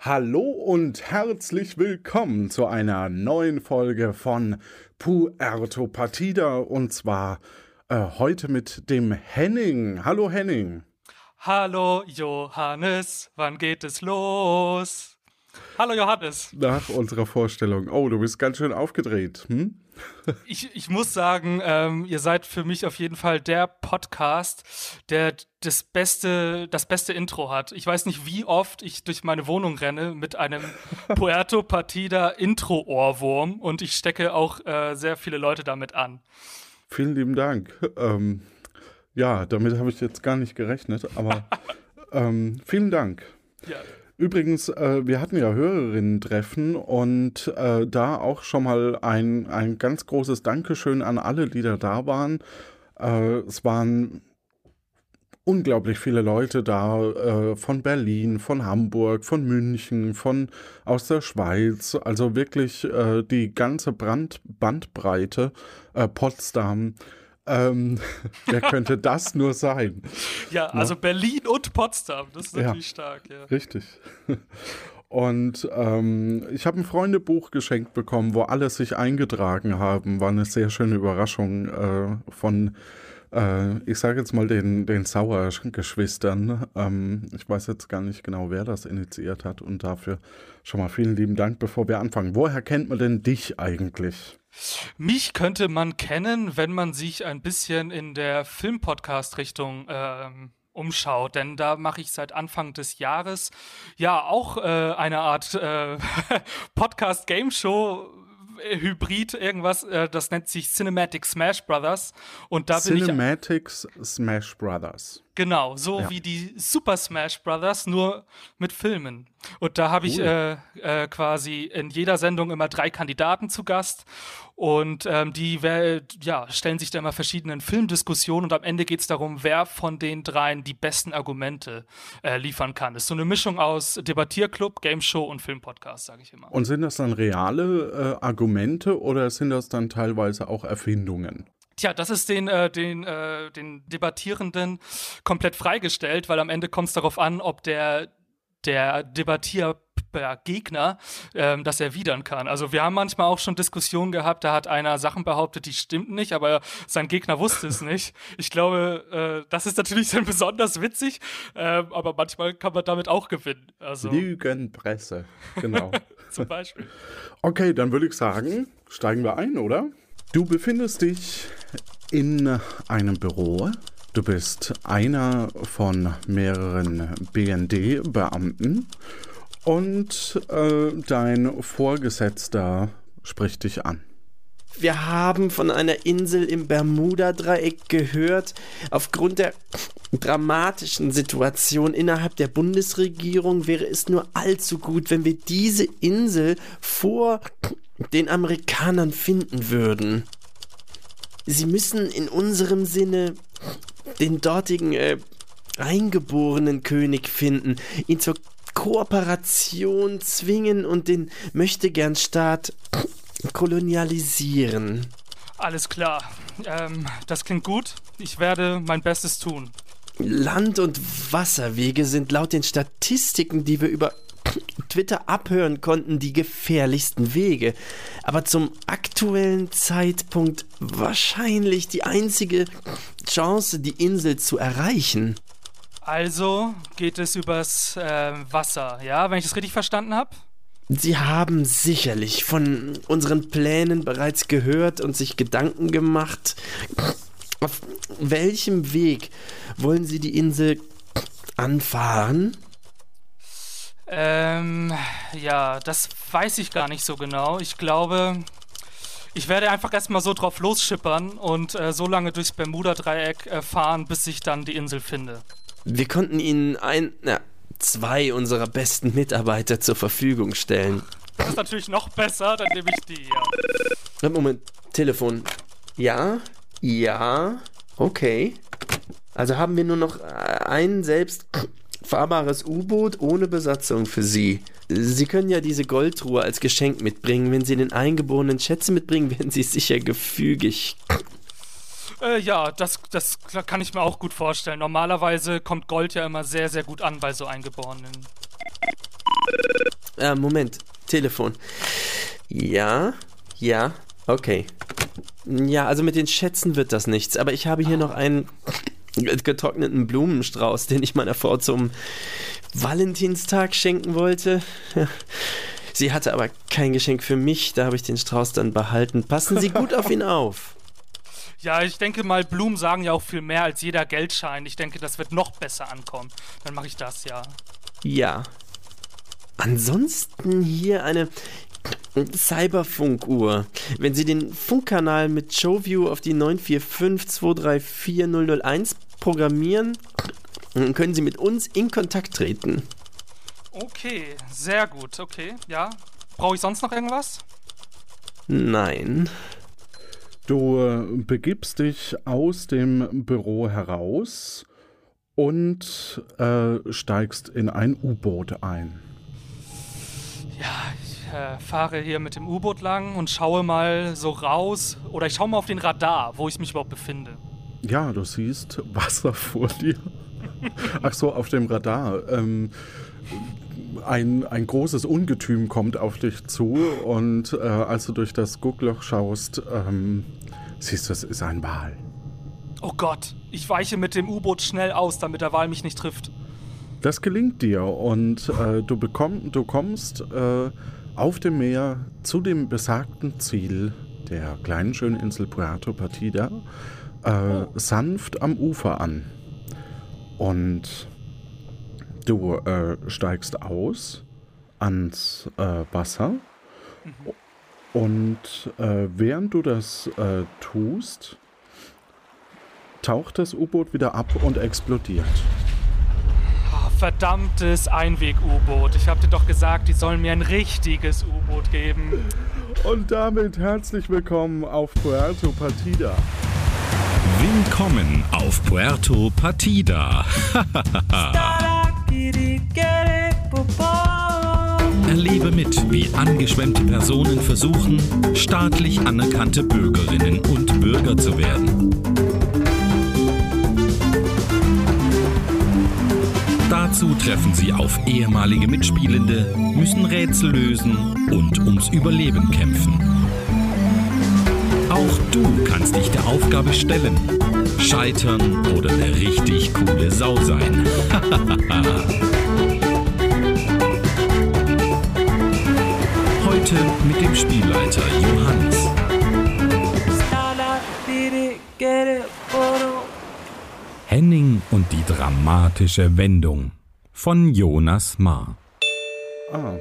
Hallo und herzlich willkommen zu einer neuen Folge von Puerto Partida und zwar äh, heute mit dem Henning. Hallo Henning. Hallo Johannes, wann geht es los? Hallo Johannes. Nach unserer Vorstellung. Oh, du bist ganz schön aufgedreht. Hm? Ich, ich muss sagen, ähm, ihr seid für mich auf jeden Fall der Podcast, der das beste, das beste Intro hat. Ich weiß nicht, wie oft ich durch meine Wohnung renne mit einem Puerto Partida Intro-Ohrwurm und ich stecke auch äh, sehr viele Leute damit an. Vielen lieben Dank. Ähm, ja, damit habe ich jetzt gar nicht gerechnet, aber ähm, vielen Dank. Ja. Übrigens, äh, wir hatten ja Hörerinnen-Treffen und äh, da auch schon mal ein, ein ganz großes Dankeschön an alle, die da da waren. Äh, es waren unglaublich viele Leute da äh, von Berlin, von Hamburg, von München, von aus der Schweiz, also wirklich äh, die ganze Brand Bandbreite, äh, Potsdam. Ähm, wer könnte das nur sein? Ja, also Na? Berlin und Potsdam, das ist natürlich ja, stark. Ja. Richtig. Und ähm, ich habe ein Freundebuch geschenkt bekommen, wo alle sich eingetragen haben. War eine sehr schöne Überraschung äh, von, äh, ich sage jetzt mal, den, den Sauer-Geschwistern. Ähm, ich weiß jetzt gar nicht genau, wer das initiiert hat. Und dafür schon mal vielen lieben Dank, bevor wir anfangen. Woher kennt man denn dich eigentlich? Mich könnte man kennen, wenn man sich ein bisschen in der Filmpodcast-Richtung ähm, umschaut, denn da mache ich seit Anfang des Jahres ja auch äh, eine Art äh, Podcast-Game-Show Hybrid irgendwas, äh, das nennt sich Cinematic Smash Brothers und da Cinematic Smash Brothers. Genau, so ja. wie die Super Smash Brothers, nur mit Filmen. Und da habe cool. ich äh, äh, quasi in jeder Sendung immer drei Kandidaten zu Gast. Und ähm, die ja, stellen sich da immer verschiedenen Filmdiskussionen und am Ende geht es darum, wer von den dreien die besten Argumente äh, liefern kann. Das ist so eine Mischung aus Debattierclub, Game Show und Filmpodcast, sage ich immer. Und sind das dann reale äh, Argumente oder sind das dann teilweise auch Erfindungen? Tja, das ist den, äh, den, äh, den Debattierenden komplett freigestellt, weil am Ende kommt es darauf an, ob der, der Debattier Gegner ähm, das erwidern kann. Also wir haben manchmal auch schon Diskussionen gehabt, da hat einer Sachen behauptet, die stimmten nicht, aber sein Gegner wusste es nicht. Ich glaube, äh, das ist natürlich dann besonders witzig, äh, aber manchmal kann man damit auch gewinnen. Also Lügenpresse, genau. Zum Beispiel. Okay, dann würde ich sagen, steigen wir ein, oder? Du befindest dich in einem Büro. Du bist einer von mehreren BND-Beamten und äh, dein Vorgesetzter spricht dich an. Wir haben von einer Insel im Bermuda-Dreieck gehört. Aufgrund der dramatischen Situation innerhalb der Bundesregierung wäre es nur allzu gut, wenn wir diese Insel vor den Amerikanern finden würden. Sie müssen in unserem Sinne den dortigen äh, eingeborenen König finden, ihn zur Kooperation zwingen und den Möchtegernstaat kolonialisieren. Alles klar. Ähm, das klingt gut. Ich werde mein Bestes tun. Land- und Wasserwege sind laut den Statistiken, die wir über Twitter abhören konnten, die gefährlichsten Wege. Aber zum aktuellen Zeitpunkt wahrscheinlich die einzige Chance, die Insel zu erreichen. Also geht es übers äh, Wasser, ja, wenn ich das richtig verstanden habe? Sie haben sicherlich von unseren Plänen bereits gehört und sich Gedanken gemacht. Auf welchem Weg wollen Sie die Insel anfahren? Ähm, ja, das weiß ich gar nicht so genau. Ich glaube, ich werde einfach erstmal so drauf losschippern und äh, so lange durchs Bermuda-Dreieck äh, fahren, bis ich dann die Insel finde. Wir konnten Ihnen ein, na, zwei unserer besten Mitarbeiter zur Verfügung stellen. Das ist natürlich noch besser, dann nehme ich die, ja. Moment, Telefon. Ja, ja, okay. Also haben wir nur noch einen selbst fahrbares U-Boot ohne Besatzung für Sie. Sie können ja diese Goldtruhe als Geschenk mitbringen. Wenn Sie den eingeborenen Schätze mitbringen, werden Sie sicher gefügig. Äh, ja, das, das kann ich mir auch gut vorstellen. Normalerweise kommt Gold ja immer sehr, sehr gut an bei so Eingeborenen. Äh, Moment. Telefon. Ja, ja, okay. Ja, also mit den Schätzen wird das nichts, aber ich habe hier noch einen getrockneten Blumenstrauß, den ich meiner Frau zum Valentinstag schenken wollte. Sie hatte aber kein Geschenk für mich, da habe ich den Strauß dann behalten. Passen Sie gut auf ihn auf. Ja, ich denke mal, Blumen sagen ja auch viel mehr als jeder Geldschein. Ich denke, das wird noch besser ankommen. Dann mache ich das, ja. Ja. Ansonsten hier eine Cyberfunkuhr. Wenn Sie den Funkkanal mit Showview auf die 945234001 programmieren, dann können Sie mit uns in Kontakt treten. Okay, sehr gut. Okay, ja. Brauche ich sonst noch irgendwas? Nein. Du äh, begibst dich aus dem Büro heraus und äh, steigst in ein U-Boot ein. Ja, ich äh, fahre hier mit dem U-Boot lang und schaue mal so raus. Oder ich schaue mal auf den Radar, wo ich mich überhaupt befinde. Ja, du siehst Wasser vor dir. Ach so, auf dem Radar. Ähm, ein, ein großes Ungetüm kommt auf dich zu und äh, als du durch das Guckloch schaust, ähm, siehst du, es ist ein Wal. Oh Gott, ich weiche mit dem U-Boot schnell aus, damit der Wal mich nicht trifft. Das gelingt dir und äh, du, bekomm, du kommst äh, auf dem Meer zu dem besagten Ziel der kleinen schönen Insel Puerto Partida äh, sanft am Ufer an. Und Du äh, steigst aus ans äh, Wasser mhm. und äh, während du das äh, tust, taucht das U-Boot wieder ab und explodiert. Oh, verdammtes Einweg-U-Boot. Ich hab dir doch gesagt, die sollen mir ein richtiges U-Boot geben. Und damit herzlich willkommen auf Puerto Partida. Willkommen auf Puerto Partida. Erlebe mit, wie angeschwemmte Personen versuchen, staatlich anerkannte Bürgerinnen und Bürger zu werden. Dazu treffen sie auf ehemalige Mitspielende, müssen Rätsel lösen und ums Überleben kämpfen. Auch du kannst dich der Aufgabe stellen, scheitern oder eine richtig coole Sau sein. Heute mit dem Spielleiter Johannes. Henning und die dramatische Wendung von Jonas Marr. Ah,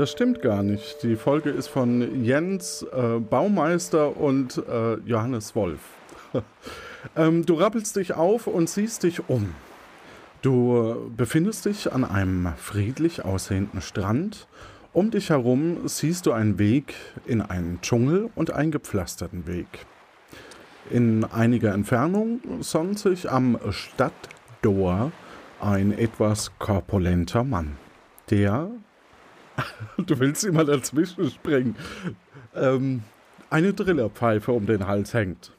das stimmt gar nicht. Die Folge ist von Jens äh, Baumeister und äh, Johannes Wolf. ähm, du rappelst dich auf und siehst dich um. Du befindest dich an einem friedlich aussehenden Strand. Um dich herum siehst du einen Weg in einen Dschungel und einen gepflasterten Weg. In einiger Entfernung sonnt sich am Stadttor ein etwas korpulenter Mann, der, du willst immer dazwischen springen, ähm, eine Drillerpfeife um den Hals hängt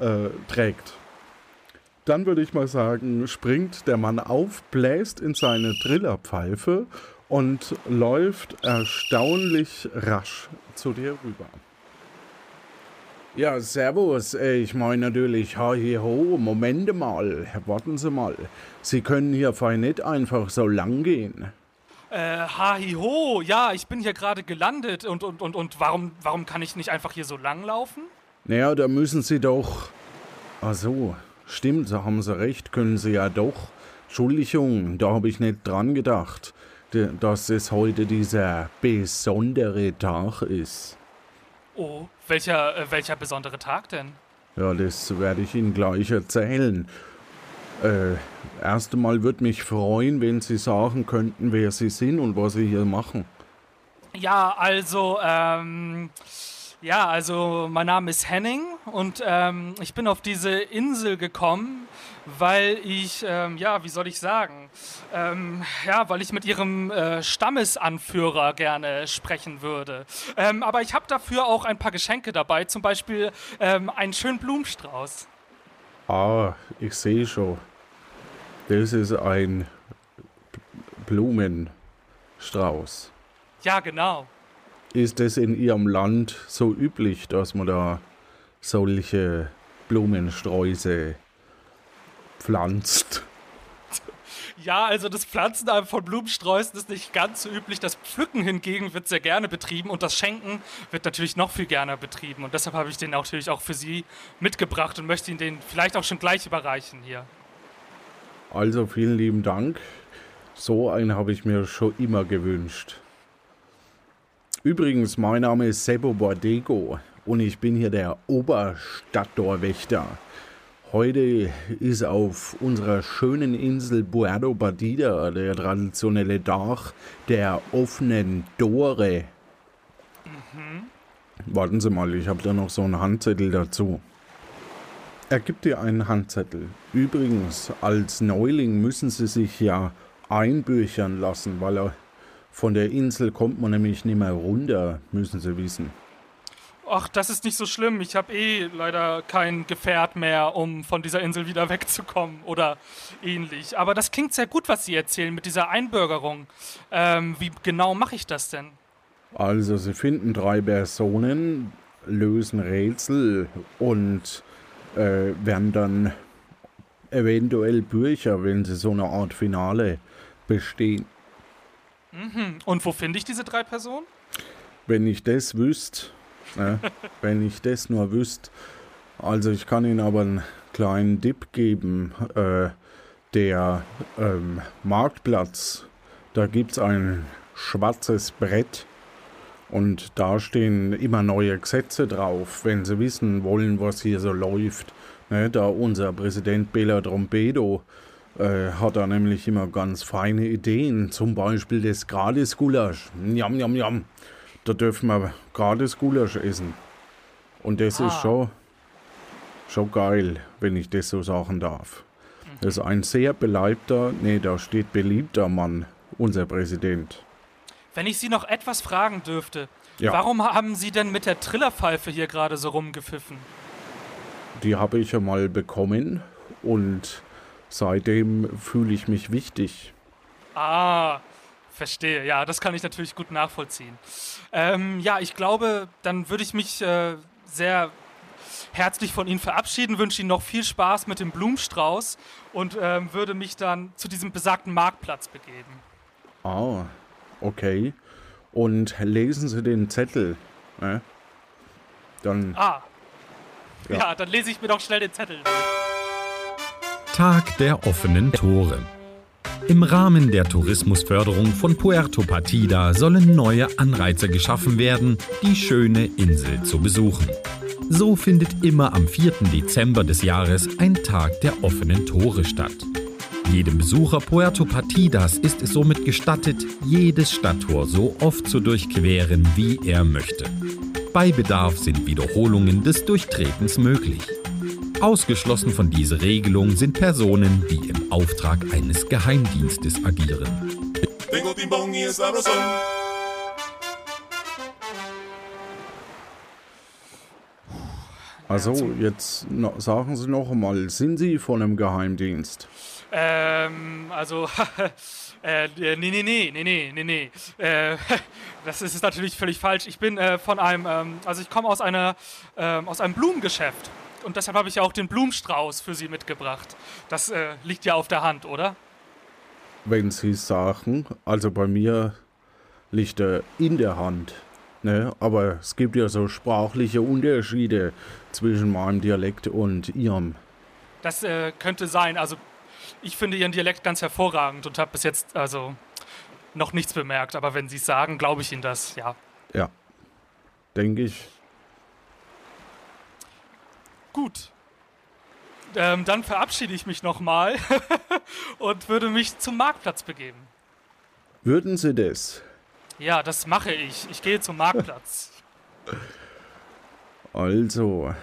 äh, trägt. Dann würde ich mal sagen, springt der Mann auf, bläst in seine Trillerpfeife und läuft erstaunlich rasch zu dir rüber. Ja, servus. Ich meine natürlich, ha, hier ho, Moment mal. Warten Sie mal. Sie können hier fein nicht einfach so lang gehen. Äh, ha, hi, ho. Ja, ich bin hier gerade gelandet. Und, und, und, und warum, warum kann ich nicht einfach hier so lang laufen? Naja, da müssen Sie doch. Ach so, stimmt, da haben Sie recht, können Sie ja doch. Entschuldigung, da habe ich nicht dran gedacht, dass es heute dieser besondere Tag ist. Oh, welcher, äh, welcher besondere Tag denn? Ja, das werde ich Ihnen gleich erzählen. Äh, erst einmal würde mich freuen, wenn Sie sagen könnten, wer Sie sind und was Sie hier machen. Ja, also, ähm, ja, also mein Name ist Henning und ähm, ich bin auf diese Insel gekommen, weil ich, ähm, ja, wie soll ich sagen, ähm, ja, weil ich mit ihrem äh, Stammesanführer gerne sprechen würde. Ähm, aber ich habe dafür auch ein paar Geschenke dabei, zum Beispiel ähm, einen schönen Blumenstrauß. Ah, ich sehe schon. Das ist ein Blumenstrauß. Strauß. Ja, genau. Ist es in Ihrem Land so üblich, dass man da solche Blumensträuße pflanzt? Ja, also das Pflanzen von Blumensträußen ist nicht ganz so üblich. Das Pflücken hingegen wird sehr gerne betrieben und das Schenken wird natürlich noch viel gerne betrieben. Und deshalb habe ich den natürlich auch für Sie mitgebracht und möchte Ihnen den vielleicht auch schon gleich überreichen hier. Also vielen lieben Dank. So einen habe ich mir schon immer gewünscht. Übrigens, mein Name ist Sebo Bordego und ich bin hier der Oberstadttorwächter. Heute ist auf unserer schönen Insel Puerto Partida der traditionelle Tag der offenen Tore. Mhm. Warten Sie mal, ich habe da noch so einen Handzettel dazu. Er gibt dir einen Handzettel. Übrigens, als Neuling müssen Sie sich ja einbüchern lassen, weil er von der Insel kommt man nämlich nicht mehr runter, müssen Sie wissen. Ach, das ist nicht so schlimm. Ich habe eh leider kein Gefährt mehr, um von dieser Insel wieder wegzukommen oder ähnlich. Aber das klingt sehr gut, was Sie erzählen mit dieser Einbürgerung. Ähm, wie genau mache ich das denn? Also, Sie finden drei Personen, lösen Rätsel und äh, werden dann eventuell Bücher, wenn Sie so eine Art Finale bestehen. Mhm. Und wo finde ich diese drei Personen? Wenn ich das wüsste, Ne? Wenn ich das nur wüsste. Also ich kann Ihnen aber einen kleinen Tipp geben. Äh, der ähm, Marktplatz, da gibt es ein schwarzes Brett und da stehen immer neue Gesetze drauf, wenn Sie wissen wollen, was hier so läuft. Ne, da unser Präsident Bela Trompedo äh, hat da nämlich immer ganz feine Ideen, zum Beispiel das Gratis-Gulasch. Njam, njam, njam da dürfen wir gratis Gulasch essen. Und das ah. ist schon, schon geil, wenn ich das so sagen darf. Das ist ein sehr beleibter, nee, da steht beliebter Mann, unser Präsident. Wenn ich Sie noch etwas fragen dürfte, ja. warum haben Sie denn mit der Trillerpfeife hier gerade so rumgepfiffen? Die habe ich ja mal bekommen und seitdem fühle ich mich wichtig. Ah, Verstehe, ja, das kann ich natürlich gut nachvollziehen. Ähm, ja, ich glaube, dann würde ich mich äh, sehr herzlich von Ihnen verabschieden, wünsche Ihnen noch viel Spaß mit dem Blumenstrauß und ähm, würde mich dann zu diesem besagten Marktplatz begeben. Ah, okay. Und lesen Sie den Zettel. Ne? Dann. Ah. Ja. ja, dann lese ich mir doch schnell den Zettel. Tag der offenen Tore. Im Rahmen der Tourismusförderung von Puerto Partida sollen neue Anreize geschaffen werden, die schöne Insel zu besuchen. So findet immer am 4. Dezember des Jahres ein Tag der offenen Tore statt. Jedem Besucher Puerto Partidas ist es somit gestattet, jedes Stadttor so oft zu durchqueren, wie er möchte. Bei Bedarf sind Wiederholungen des Durchtretens möglich. Ausgeschlossen von dieser Regelung sind Personen, die im Auftrag eines Geheimdienstes agieren. Also, jetzt sagen Sie noch einmal, sind Sie von einem Geheimdienst? Ähm, also, äh, nee, nee, nee, nee, nee, nee, nee. Äh, das ist natürlich völlig falsch. Ich bin äh, von einem, ähm, also ich komme aus einer, ähm, aus einem Blumengeschäft und deshalb habe ich ja auch den Blumenstrauß für Sie mitgebracht. Das äh, liegt ja auf der Hand, oder? Wenn Sie sagen, also bei mir liegt er in der Hand. Ne? Aber es gibt ja so sprachliche Unterschiede zwischen meinem Dialekt und Ihrem. Das äh, könnte sein. Also ich finde Ihren Dialekt ganz hervorragend und habe bis jetzt also noch nichts bemerkt. Aber wenn Sie es sagen, glaube ich Ihnen das, ja. Ja, denke ich. Gut. Ähm, dann verabschiede ich mich nochmal und würde mich zum Marktplatz begeben. Würden Sie das? Ja, das mache ich. Ich gehe zum Marktplatz. Also,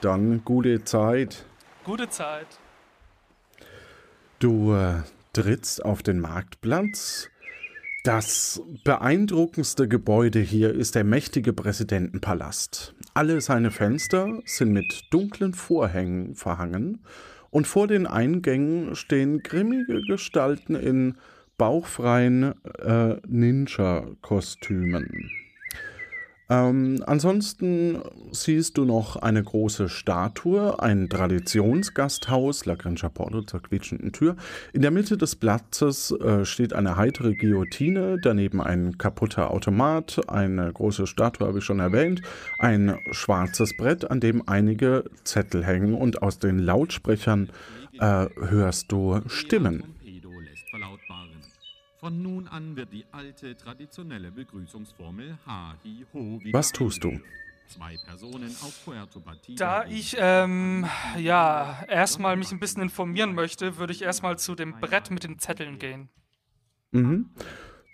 dann gute Zeit. Gute Zeit. Du äh, trittst auf den Marktplatz. Das beeindruckendste Gebäude hier ist der mächtige Präsidentenpalast. Alle seine Fenster sind mit dunklen Vorhängen verhangen und vor den Eingängen stehen grimmige Gestalten in bauchfreien äh, Ninja-Kostümen. Ähm, ansonsten siehst du noch eine große Statue, ein Traditionsgasthaus, La Gran Porte zur quietschenden Tür. In der Mitte des Platzes äh, steht eine heitere Guillotine, daneben ein kaputter Automat, eine große Statue habe ich schon erwähnt, ein schwarzes Brett, an dem einige Zettel hängen und aus den Lautsprechern äh, hörst du Stimmen. Von nun an wird die alte traditionelle Begrüßungsformel Ha, Hi, Ho Was tust du? Da ich ähm, ja erstmal mich ein bisschen informieren möchte, würde ich erstmal zu dem Brett mit den Zetteln gehen. Mhm.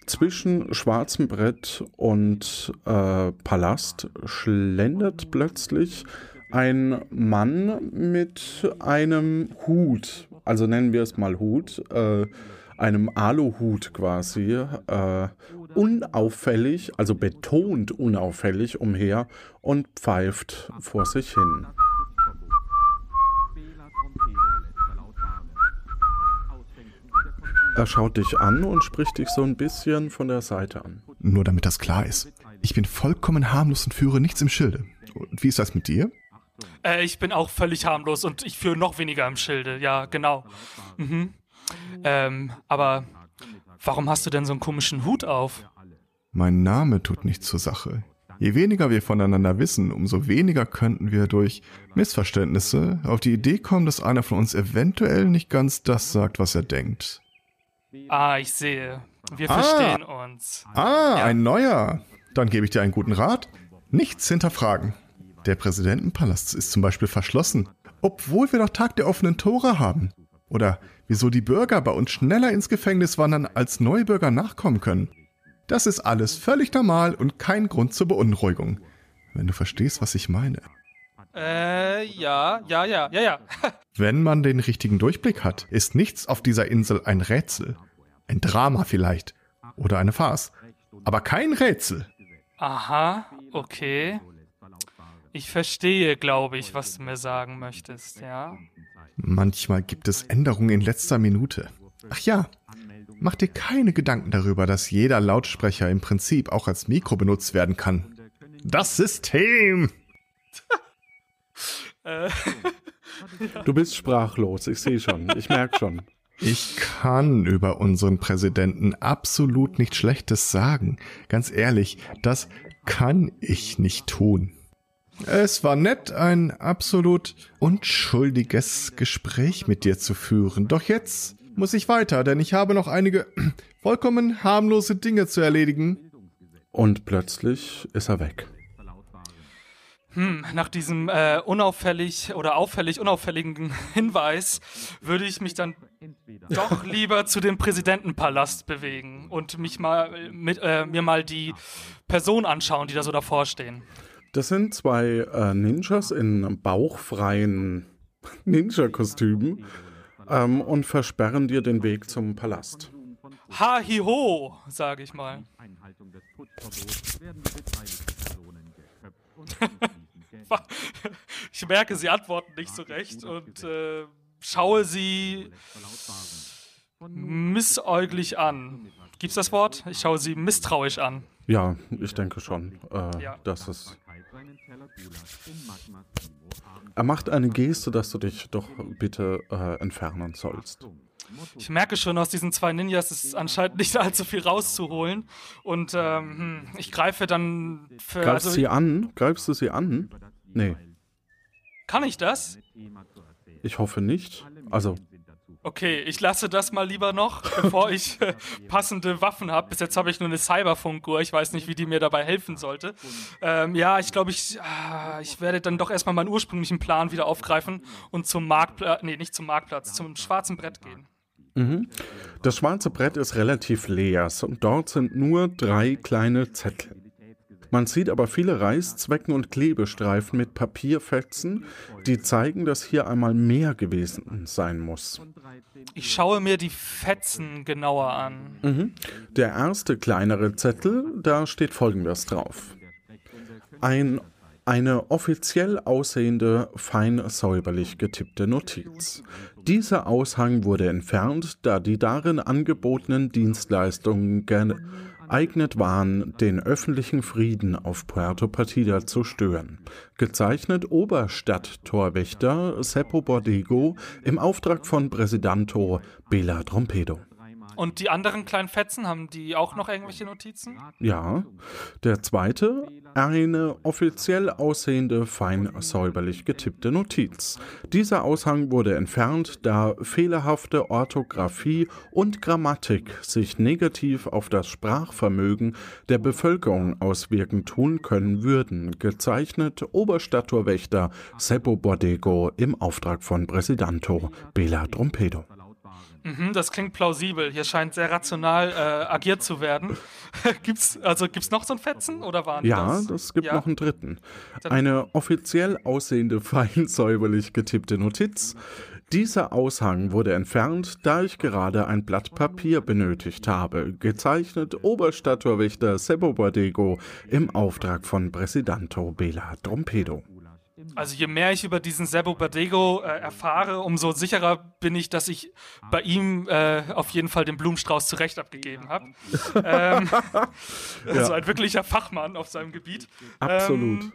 Zwischen schwarzem Brett und äh, Palast schlendert plötzlich ein Mann mit einem Hut, also nennen wir es mal Hut, äh, einem Aluhut quasi, äh, unauffällig, also betont unauffällig umher und pfeift vor sich hin. Er schaut dich an und spricht dich so ein bisschen von der Seite an. Nur damit das klar ist. Ich bin vollkommen harmlos und führe nichts im Schilde. Und wie ist das mit dir? Äh, ich bin auch völlig harmlos und ich führe noch weniger im Schilde. Ja, genau. Mhm. Ähm, aber warum hast du denn so einen komischen Hut auf? Mein Name tut nichts zur Sache. Je weniger wir voneinander wissen, umso weniger könnten wir durch Missverständnisse auf die Idee kommen, dass einer von uns eventuell nicht ganz das sagt, was er denkt. Ah, ich sehe. Wir ah, verstehen uns. Ah, ja. ein neuer. Dann gebe ich dir einen guten Rat. Nichts hinterfragen. Der Präsidentenpalast ist zum Beispiel verschlossen, obwohl wir doch Tag der offenen Tore haben. Oder wieso die Bürger bei uns schneller ins Gefängnis wandern, als Neubürger nachkommen können. Das ist alles völlig normal und kein Grund zur Beunruhigung. Wenn du verstehst, was ich meine. Äh, ja, ja, ja, ja, ja. Wenn man den richtigen Durchblick hat, ist nichts auf dieser Insel ein Rätsel. Ein Drama vielleicht. Oder eine Farce. Aber kein Rätsel. Aha, okay. Ich verstehe, glaube ich, was du mir sagen möchtest, ja. Manchmal gibt es Änderungen in letzter Minute. Ach ja, mach dir keine Gedanken darüber, dass jeder Lautsprecher im Prinzip auch als Mikro benutzt werden kann. Das System! Du bist sprachlos, ich sehe schon, ich merke schon. Ich kann über unseren Präsidenten absolut nichts Schlechtes sagen. Ganz ehrlich, das kann ich nicht tun. Es war nett, ein absolut unschuldiges Gespräch mit dir zu führen. Doch jetzt muss ich weiter, denn ich habe noch einige vollkommen harmlose Dinge zu erledigen. Und plötzlich ist er weg. Hm, nach diesem äh, unauffällig oder auffällig unauffälligen Hinweis würde ich mich dann doch lieber zu dem Präsidentenpalast bewegen und mich mal mit äh, mir mal die Person anschauen, die da so davor stehen. Das sind zwei äh, Ninjas in bauchfreien Ninja-Kostümen ähm, und versperren dir den Weg zum Palast. Ha hi ho, sage ich mal. ich merke, sie antworten nicht so recht und äh, schaue sie missäuglich an. Gibt's das Wort? Ich schaue sie misstrauisch an. Ja, ich denke schon, äh, ja. dass es er macht eine Geste, dass du dich doch bitte äh, entfernen sollst. Ich merke schon, aus diesen zwei Ninjas ist anscheinend nicht allzu viel rauszuholen. Und ähm, hm, ich greife dann für. Greifst also, sie an? Greifst du sie an? Nee. Kann ich das? Ich hoffe nicht. Also, Okay, ich lasse das mal lieber noch, bevor ich äh, passende Waffen habe. Bis jetzt habe ich nur eine Cyberfunkuhr. Ich weiß nicht, wie die mir dabei helfen sollte. Ähm, ja, ich glaube, ich, äh, ich werde dann doch erstmal meinen ursprünglichen Plan wieder aufgreifen und zum Marktplatz, nee, nicht zum Marktplatz, zum schwarzen Brett gehen. Mhm. Das schwarze Brett ist relativ leer und dort sind nur drei kleine Zettel. Man sieht aber viele Reißzwecken und Klebestreifen mit Papierfetzen, die zeigen, dass hier einmal mehr gewesen sein muss. Ich schaue mir die Fetzen genauer an. Mhm. Der erste kleinere Zettel, da steht folgendes drauf. Ein Eine offiziell aussehende, fein säuberlich getippte Notiz. Dieser Aushang wurde entfernt, da die darin angebotenen Dienstleistungen geeignet waren, den öffentlichen Frieden auf Puerto Partida zu stören. Gezeichnet Oberstadttorwächter Seppo Bordego im Auftrag von Präsidanto Bela Trompedo. Und die anderen kleinen Fetzen, haben die auch noch irgendwelche Notizen? Ja. Der zweite, eine offiziell aussehende, fein säuberlich getippte Notiz. Dieser Aushang wurde entfernt, da fehlerhafte Orthographie und Grammatik sich negativ auf das Sprachvermögen der Bevölkerung auswirken tun können würden. Gezeichnet Oberstadttorwächter Seppo Bordego im Auftrag von Präsidanto Bela Trompedo. Mhm, das klingt plausibel. Hier scheint sehr rational äh, agiert zu werden. gibt's also gibt's noch so einen Fetzen oder waren ja, das? Ja, es gibt ja? noch einen dritten. Eine offiziell aussehende fein säuberlich getippte Notiz. Dieser Aushang wurde entfernt, da ich gerade ein Blatt Papier benötigt habe. Gezeichnet Oberstadttorwächter Sebo Bordego im Auftrag von Präsidanto Bela Trompedo. Also je mehr ich über diesen Sebo Badego äh, erfahre, umso sicherer bin ich, dass ich bei ihm äh, auf jeden Fall den Blumenstrauß zurecht abgegeben habe. ähm, also ein wirklicher Fachmann auf seinem Gebiet. Absolut. Ähm,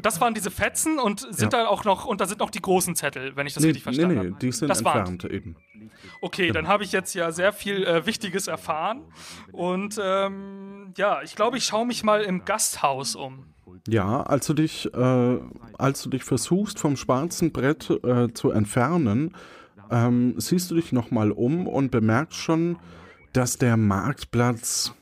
das waren diese Fetzen und sind ja. da auch noch, und da sind noch die großen Zettel, wenn ich das nee, richtig verstanden habe. Nee, nee, die sind das entfernt waren. eben. Okay, genau. dann habe ich jetzt ja sehr viel äh, Wichtiges erfahren. Und ähm, ja, ich glaube, ich schaue mich mal im Gasthaus um. Ja, als du dich, äh, als du dich versuchst, vom schwarzen Brett äh, zu entfernen, ähm, siehst du dich nochmal um und bemerkst schon, dass der Marktplatz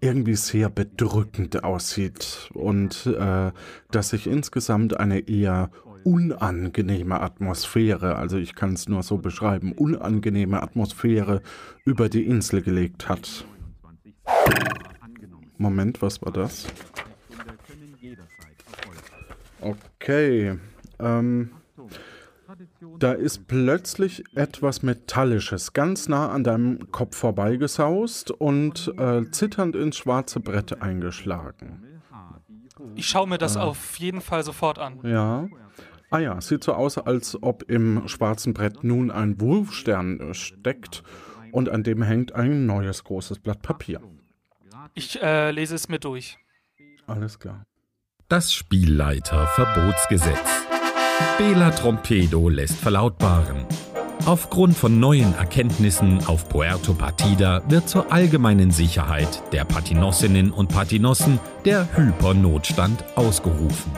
irgendwie sehr bedrückend aussieht und äh, dass sich insgesamt eine eher unangenehme Atmosphäre, also ich kann es nur so beschreiben, unangenehme Atmosphäre über die Insel gelegt hat. Moment, was war das? Okay. Ähm, da ist plötzlich etwas Metallisches ganz nah an deinem Kopf vorbeigesaust und äh, zitternd ins schwarze Brett eingeschlagen. Ich schaue mir das äh, auf jeden Fall sofort an. Ja. Ah ja, sieht so aus, als ob im schwarzen Brett nun ein Wurfstern steckt und an dem hängt ein neues großes Blatt Papier. Ich äh, lese es mir durch. Alles klar. Das Spielleiterverbotsgesetz. Bela Trompedo lässt verlautbaren. Aufgrund von neuen Erkenntnissen auf Puerto Partida wird zur allgemeinen Sicherheit der Patinossinnen und Patinossen der Hypernotstand ausgerufen.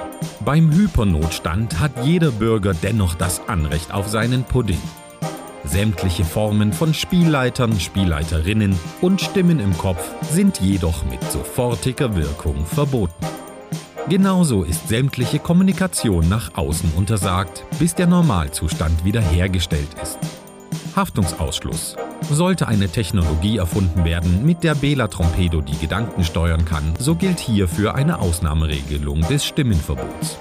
Beim Hypernotstand hat jeder Bürger dennoch das Anrecht auf seinen Pudding. Sämtliche Formen von Spielleitern, Spielleiterinnen und Stimmen im Kopf sind jedoch mit sofortiger Wirkung verboten. Genauso ist sämtliche Kommunikation nach außen untersagt, bis der Normalzustand wiederhergestellt ist. Haftungsausschluss. Sollte eine Technologie erfunden werden, mit der Bela Trompedo die Gedanken steuern kann, so gilt hierfür eine Ausnahmeregelung des Stimmenverbots.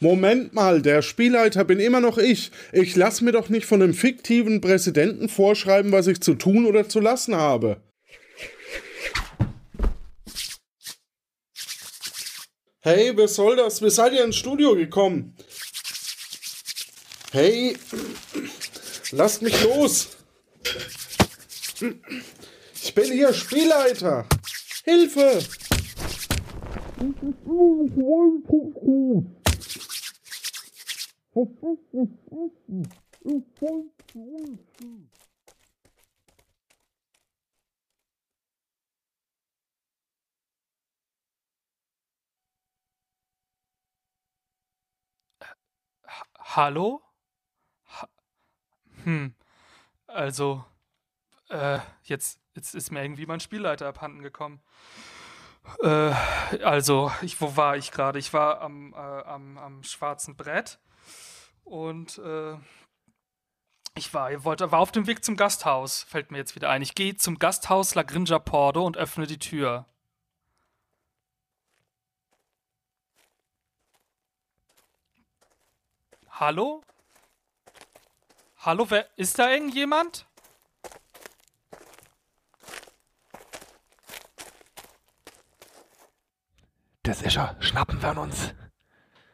Moment mal, der Spielleiter bin immer noch ich. Ich lass mir doch nicht von einem fiktiven Präsidenten vorschreiben, was ich zu tun oder zu lassen habe. Hey, wer soll das? Wir seid ihr ins Studio gekommen? Hey, lasst mich los! Ich bin hier Spielleiter! Hilfe! Hallo? Ha hm, also, äh, jetzt, jetzt ist mir irgendwie mein Spielleiter abhanden gekommen. Äh, also, ich, wo war ich gerade? Ich war am, äh, am, am schwarzen Brett und äh, ich war, wollte, war auf dem Weg zum Gasthaus, fällt mir jetzt wieder ein. Ich gehe zum Gasthaus La Grinja Pordo und öffne die Tür. Hallo? Hallo, wer ist da irgendjemand? Der Sischer, schnappen wir an uns.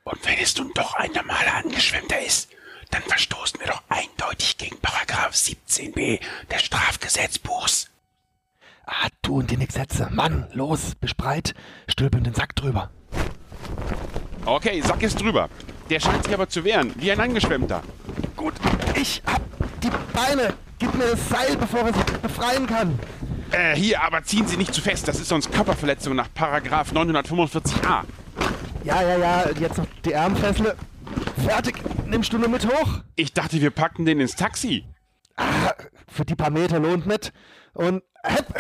Und wenn es nun doch ein normaler Angeschwemmter ist, dann verstoßen wir doch eindeutig gegen Paragraph 17b des Strafgesetzbuchs. Ah, du und die nix Sätze. Mann, los, bist bereit? Stülpen den Sack drüber. Okay, Sack ist drüber. Der scheint sich aber zu wehren, wie ein Angeschwemmter. Gut, ich hab die Beine. Gib mir das Seil, bevor er sich befreien kann. Äh, hier, aber ziehen Sie nicht zu fest. Das ist sonst Körperverletzung nach Paragraph 945a. Ja, ja, ja, jetzt noch die Armfessel. Fertig, nimmst du nur mit hoch? Ich dachte, wir packen den ins Taxi. Ah, für die paar Meter lohnt mit. Und hepp.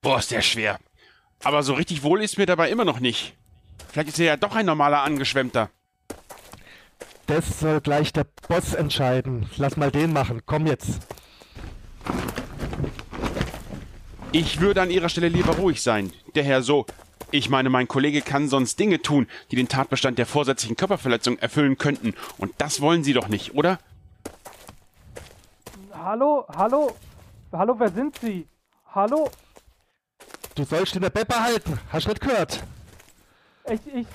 Boah, ist der schwer. Aber so richtig wohl ist mir dabei immer noch nicht. Vielleicht ist er ja doch ein normaler Angeschwemmter. Das soll gleich der Boss entscheiden. Lass mal den machen. Komm jetzt. Ich würde an Ihrer Stelle lieber ruhig sein. Der Herr so. Ich meine, mein Kollege kann sonst Dinge tun, die den Tatbestand der vorsätzlichen Körperverletzung erfüllen könnten. Und das wollen Sie doch nicht, oder? Hallo, hallo, hallo, wer sind Sie? Hallo? Du sollst in der Beppe halten. Hast du nicht gehört? Ich, ich,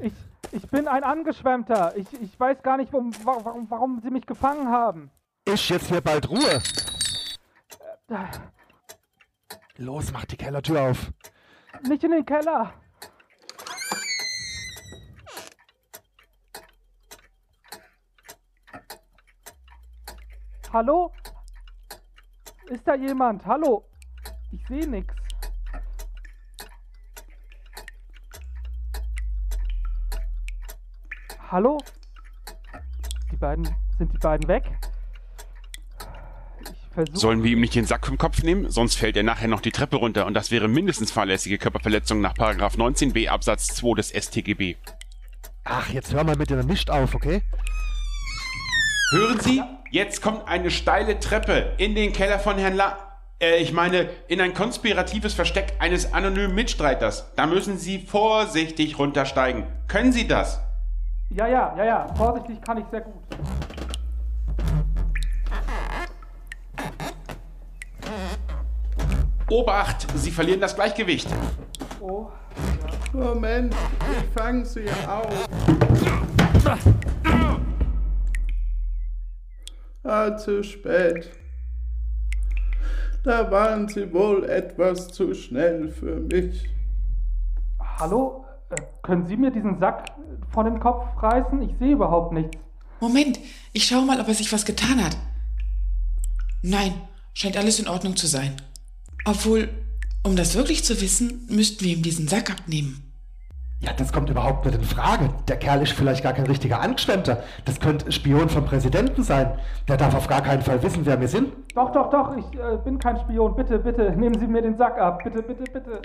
ich, ich bin ein Angeschwemmter. Ich, ich weiß gar nicht, warum, warum, warum Sie mich gefangen haben. Ist jetzt hier bald Ruhe. Los, mach die Kellertür auf. Nicht in den Keller. Hallo? Ist da jemand? Hallo? Ich sehe nichts. Hallo? Die beiden, sind die beiden weg? Sollen wir ihm nicht den Sack vom Kopf nehmen? Sonst fällt er nachher noch die Treppe runter und das wäre mindestens fahrlässige Körperverletzung nach Paragraph 19b Absatz 2 des StGB. Ach, jetzt hör mal mit der Mist auf, okay? Hören Sie? Jetzt kommt eine steile Treppe in den Keller von Herrn La... Äh, ich meine, in ein konspiratives Versteck eines anonymen Mitstreiters. Da müssen Sie vorsichtig runtersteigen. Können Sie das? Ja, ja, ja, ja. Vorsichtig kann ich sehr gut. Obacht, Sie verlieren das Gleichgewicht. Oh. Moment, ich fange sie auf. Ah, zu spät. Da waren sie wohl etwas zu schnell für mich. Hallo? Können Sie mir diesen Sack von dem Kopf reißen? Ich sehe überhaupt nichts. Moment, ich schaue mal, ob er sich was getan hat. Nein, scheint alles in Ordnung zu sein. Obwohl, um das wirklich zu wissen, müssten wir ihm diesen Sack abnehmen. Ja, das kommt überhaupt nicht in Frage. Der Kerl ist vielleicht gar kein richtiger Angeschwemmter. Das könnte Spion vom Präsidenten sein. Der darf auf gar keinen Fall wissen, wer wir sind. Doch, doch, doch, ich äh, bin kein Spion. Bitte, bitte, nehmen Sie mir den Sack ab. Bitte, bitte, bitte.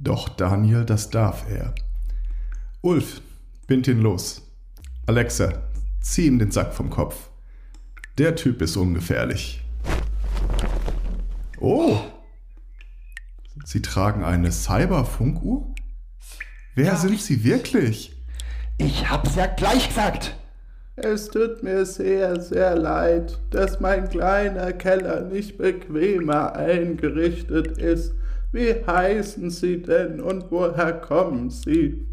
Doch Daniel, das darf er. Ulf, bind ihn los. Alexa, zieh ihm den Sack vom Kopf. Der Typ ist ungefährlich. Oh! Sie tragen eine Cyberfunkuhr? Wer Ja, sind ich- Sie wirklich? Ich hab's ja gleich gesagt. Es tut mir sehr, sehr leid, dass mein kleiner Keller nicht bequemer eingerichtet ist. Wie heißen Sie denn und woher kommen Sie?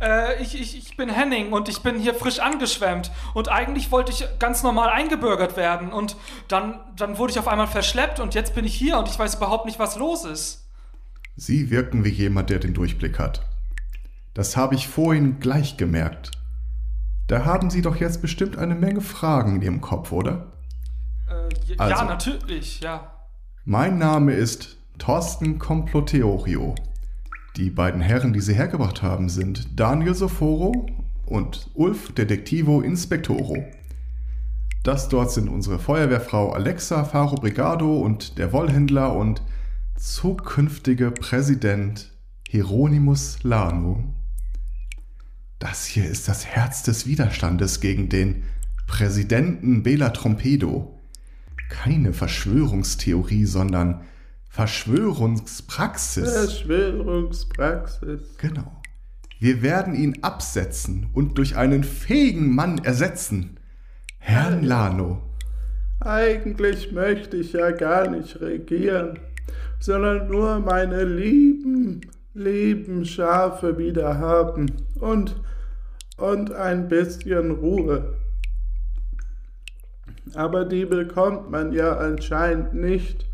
Äh, ich, ich, ich bin Henning und ich bin hier frisch angeschwemmt. Und eigentlich wollte ich ganz normal eingebürgert werden. Und dann, dann wurde ich auf einmal verschleppt und jetzt bin ich hier und ich weiß überhaupt nicht, was los ist. Sie wirken wie jemand, der den Durchblick hat. Das habe ich vorhin gleich gemerkt. Da haben Sie doch jetzt bestimmt eine Menge Fragen in Ihrem Kopf, oder? Äh, j- Also. Ja, natürlich, ja. Mein Name ist Thorsten Comploteorio. Die beiden Herren, die Sie hergebracht haben, sind Daniel Soforo und Ulf Detektivo Inspectoro. Das dort sind unsere Feuerwehrfrau Alexa Faro Brigado und der Wollhändler und zukünftige Präsident Hieronymus Lano. Das hier ist das Herz des Widerstandes gegen den Präsidenten Bela Trompedo. Keine Verschwörungstheorie, sondern Verschwörungspraxis. Verschwörungspraxis. Genau. Wir werden ihn absetzen und durch einen fähigen Mann ersetzen. Herrn Lano. Eigentlich möchte ich ja gar nicht regieren, sondern nur meine lieben, lieben Schafe wieder haben und, und ein bisschen Ruhe. Aber die bekommt man ja anscheinend nicht,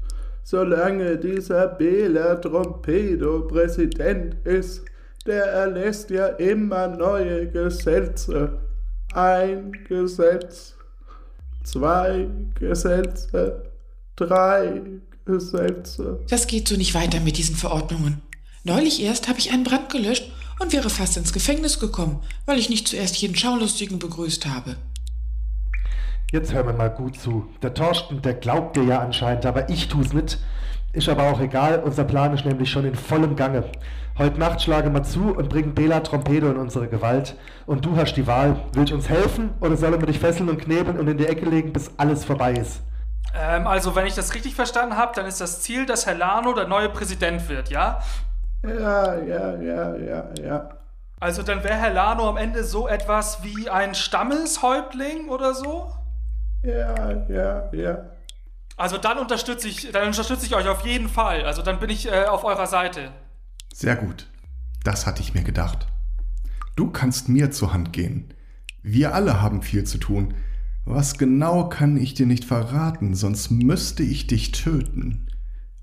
solange dieser Bela Trompedo Präsident ist. Der erlässt ja immer neue Gesetze. Ein Gesetz, zwei Gesetze, drei Gesetze. Das geht so nicht weiter mit diesen Verordnungen. Neulich erst habe ich einen Brand gelöscht und wäre fast ins Gefängnis gekommen, weil ich nicht zuerst jeden Schaulustigen begrüßt habe. Jetzt hör mir mal gut zu. Der Torsten, der glaubt dir ja anscheinend, aber ich tu's nicht. Ist aber auch egal, unser Plan ist nämlich schon in vollem Gange. Heute Nacht schlage mal zu und bringen Bela Trompedo in unsere Gewalt. Und du hast die Wahl. Willst du uns helfen oder sollen wir dich fesseln und knebeln und in die Ecke legen, bis alles vorbei ist? Ähm, also, wenn ich das richtig verstanden habe, dann ist das Ziel, dass Herr Lano der neue Präsident wird, ja? Ja, ja, ja, ja, ja. Also, dann wäre Herr Lano am Ende so etwas wie ein Stammeshäuptling oder so? Ja, ja, ja. Also, dann unterstütze ich, dann unterstütze ich euch auf jeden Fall. Also, dann bin ich äh, auf eurer Seite. Sehr gut. Das hatte ich mir gedacht. Du kannst mir zur Hand gehen. Wir alle haben viel zu tun. Was genau kann ich dir nicht verraten, sonst müsste ich dich töten.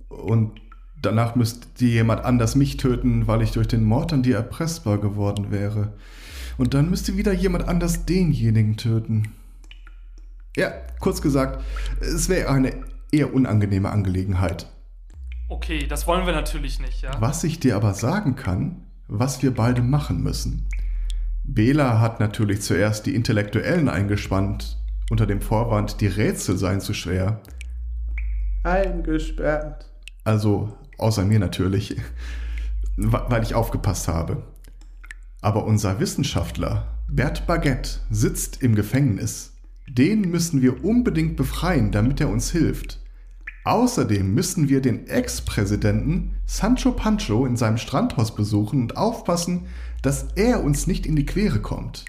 Und danach müsste jemand anders mich töten, weil ich durch den Mord an dir erpressbar geworden wäre. Und dann müsste wieder jemand anders denjenigen töten. Ja, kurz gesagt, es wäre eine eher unangenehme Angelegenheit. Okay, das wollen wir natürlich nicht, ja. Was ich dir aber sagen kann, was wir beide machen müssen. Bela hat natürlich zuerst die Intellektuellen eingespannt, unter dem Vorwand, die Rätsel seien zu schwer. Eingesperrt. Also, außer mir natürlich, weil ich aufgepasst habe. Aber unser Wissenschaftler, Bert Baguette, sitzt im Gefängnis. Den müssen wir unbedingt befreien, damit er uns hilft. Außerdem müssen wir den Ex-Präsidenten Sancho Pancho in seinem Strandhaus besuchen und aufpassen, dass er uns nicht in die Quere kommt.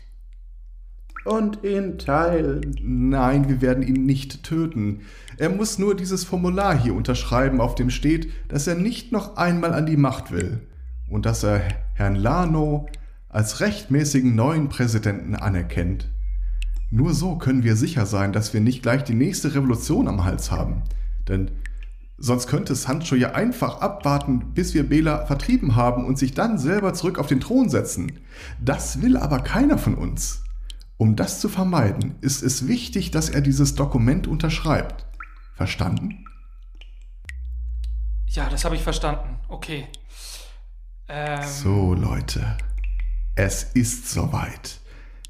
Und ihn teilen. Nein, wir werden ihn nicht töten. Er muss nur dieses Formular hier unterschreiben, auf dem steht, dass er nicht noch einmal an die Macht will und dass er Herrn Lano als rechtmäßigen neuen Präsidenten anerkennt. Nur so können wir sicher sein, dass wir nicht gleich die nächste Revolution am Hals haben. Denn sonst könnte Sancho ja einfach abwarten, bis wir Bela vertrieben haben und sich dann selber zurück auf den Thron setzen. Das will aber keiner von uns. Um das zu vermeiden, ist es wichtig, dass er dieses Dokument unterschreibt. Verstanden? Ja, das habe ich verstanden. Okay. Ähm, so, Leute. Es ist soweit.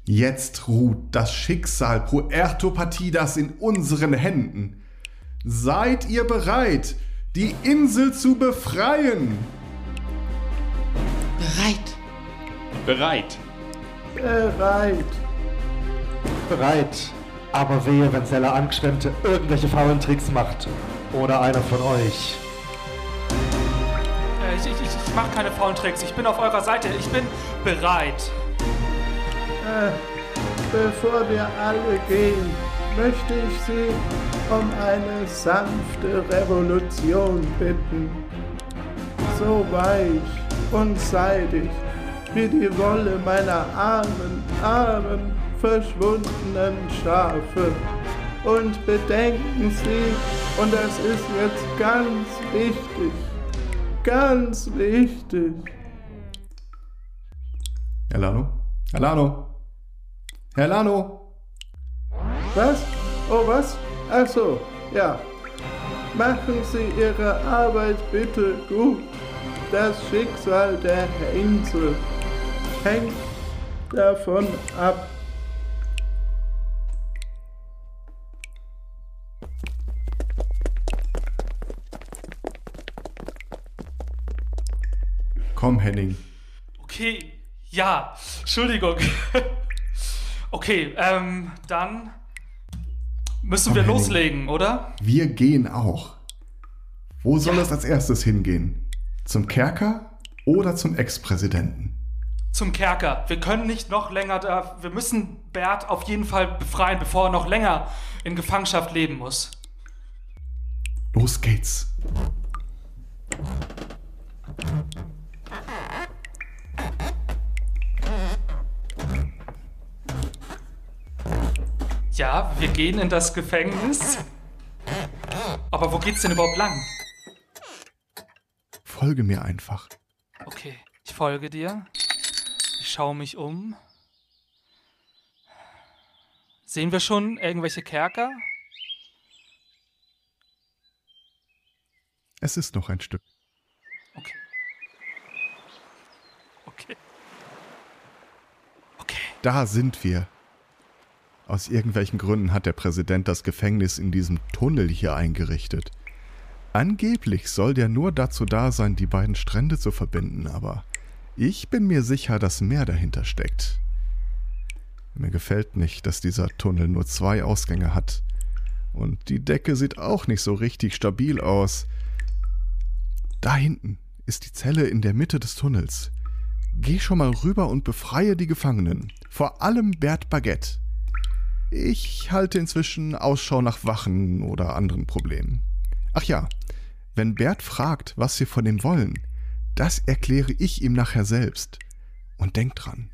Jetzt ruht das Schicksal Puerto Partidas in unseren Händen. Seid ihr bereit, die Insel zu befreien? Bereit. Bereit. Bereit. Bereit. Aber wehe, wenn Sella Angeschwemmte irgendwelche faulen Tricks macht. Oder einer von euch. äh, ich, ich, ich, ich mache keine faulen Tricks. Ich bin auf eurer Seite. Ich bin bereit. Äh, bevor wir alle gehen, möchte ich Sie um eine sanfte Revolution bitten. So weich und seidig wie die Wolle meiner armen, armen, verschwundenen Schafe. Und bedenken Sie, und das ist jetzt ganz wichtig, ganz wichtig, Herr Lano? Herr Lano? Was? Oh, was? Ach so, ja. Machen Sie Ihre Arbeit bitte gut. Das Schicksal der Insel hängt davon ab. Komm, Henning. Okay, ja. Entschuldigung. okay, ähm, dann müssen Komm, wir Henning. loslegen, oder? Wir gehen auch. Wo soll es als erstes hingehen? Zum Kerker oder zum Ex-Präsidenten? Zum Kerker. Wir können nicht noch länger da. Wir müssen Bert auf jeden Fall befreien, bevor er noch länger in Gefangenschaft leben muss. Los geht's. Ja, wir gehen in das Gefängnis. Aber wo geht's denn überhaupt lang? Folge mir einfach. Okay, ich folge dir. Ich schaue mich um. Sehen wir schon irgendwelche Kerker? Es ist noch ein Stück. Okay. Okay. Okay. Da sind wir. Aus irgendwelchen Gründen hat der Präsident das Gefängnis in diesem Tunnel hier eingerichtet. Angeblich soll der nur dazu da sein, die beiden Strände zu verbinden, aber ich bin mir sicher, dass mehr dahinter steckt. Mir gefällt nicht, dass dieser Tunnel nur zwei Ausgänge hat. Und die Decke sieht auch nicht so richtig stabil aus. Da hinten ist die Zelle in der Mitte des Tunnels. Geh schon mal rüber und befreie die Gefangenen. Vor allem Bert Baguette. Ich halte inzwischen Ausschau nach Wachen oder anderen Problemen. Ach ja, wenn Bert fragt, was sie von ihm wollen, das erkläre ich ihm nachher selbst. Und denk dran,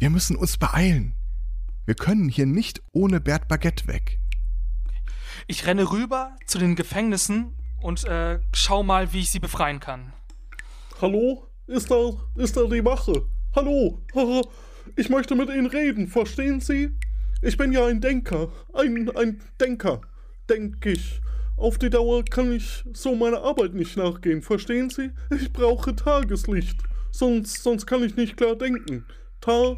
wir müssen uns beeilen. Wir können hier nicht ohne Bert Baguette weg. Ich renne rüber zu den Gefängnissen und äh, schau mal, wie ich sie befreien kann. Hallo? Ist da, ist da die Wache? Hallo? Ich möchte mit Ihnen reden, verstehen Sie? Ich bin ja ein Denker. Ein, ein Denker. Denk ich. Auf die Dauer kann ich so meiner Arbeit nicht nachgehen, verstehen Sie? Ich brauche Tageslicht. Sonst, sonst kann ich nicht klar denken. Tageslicht.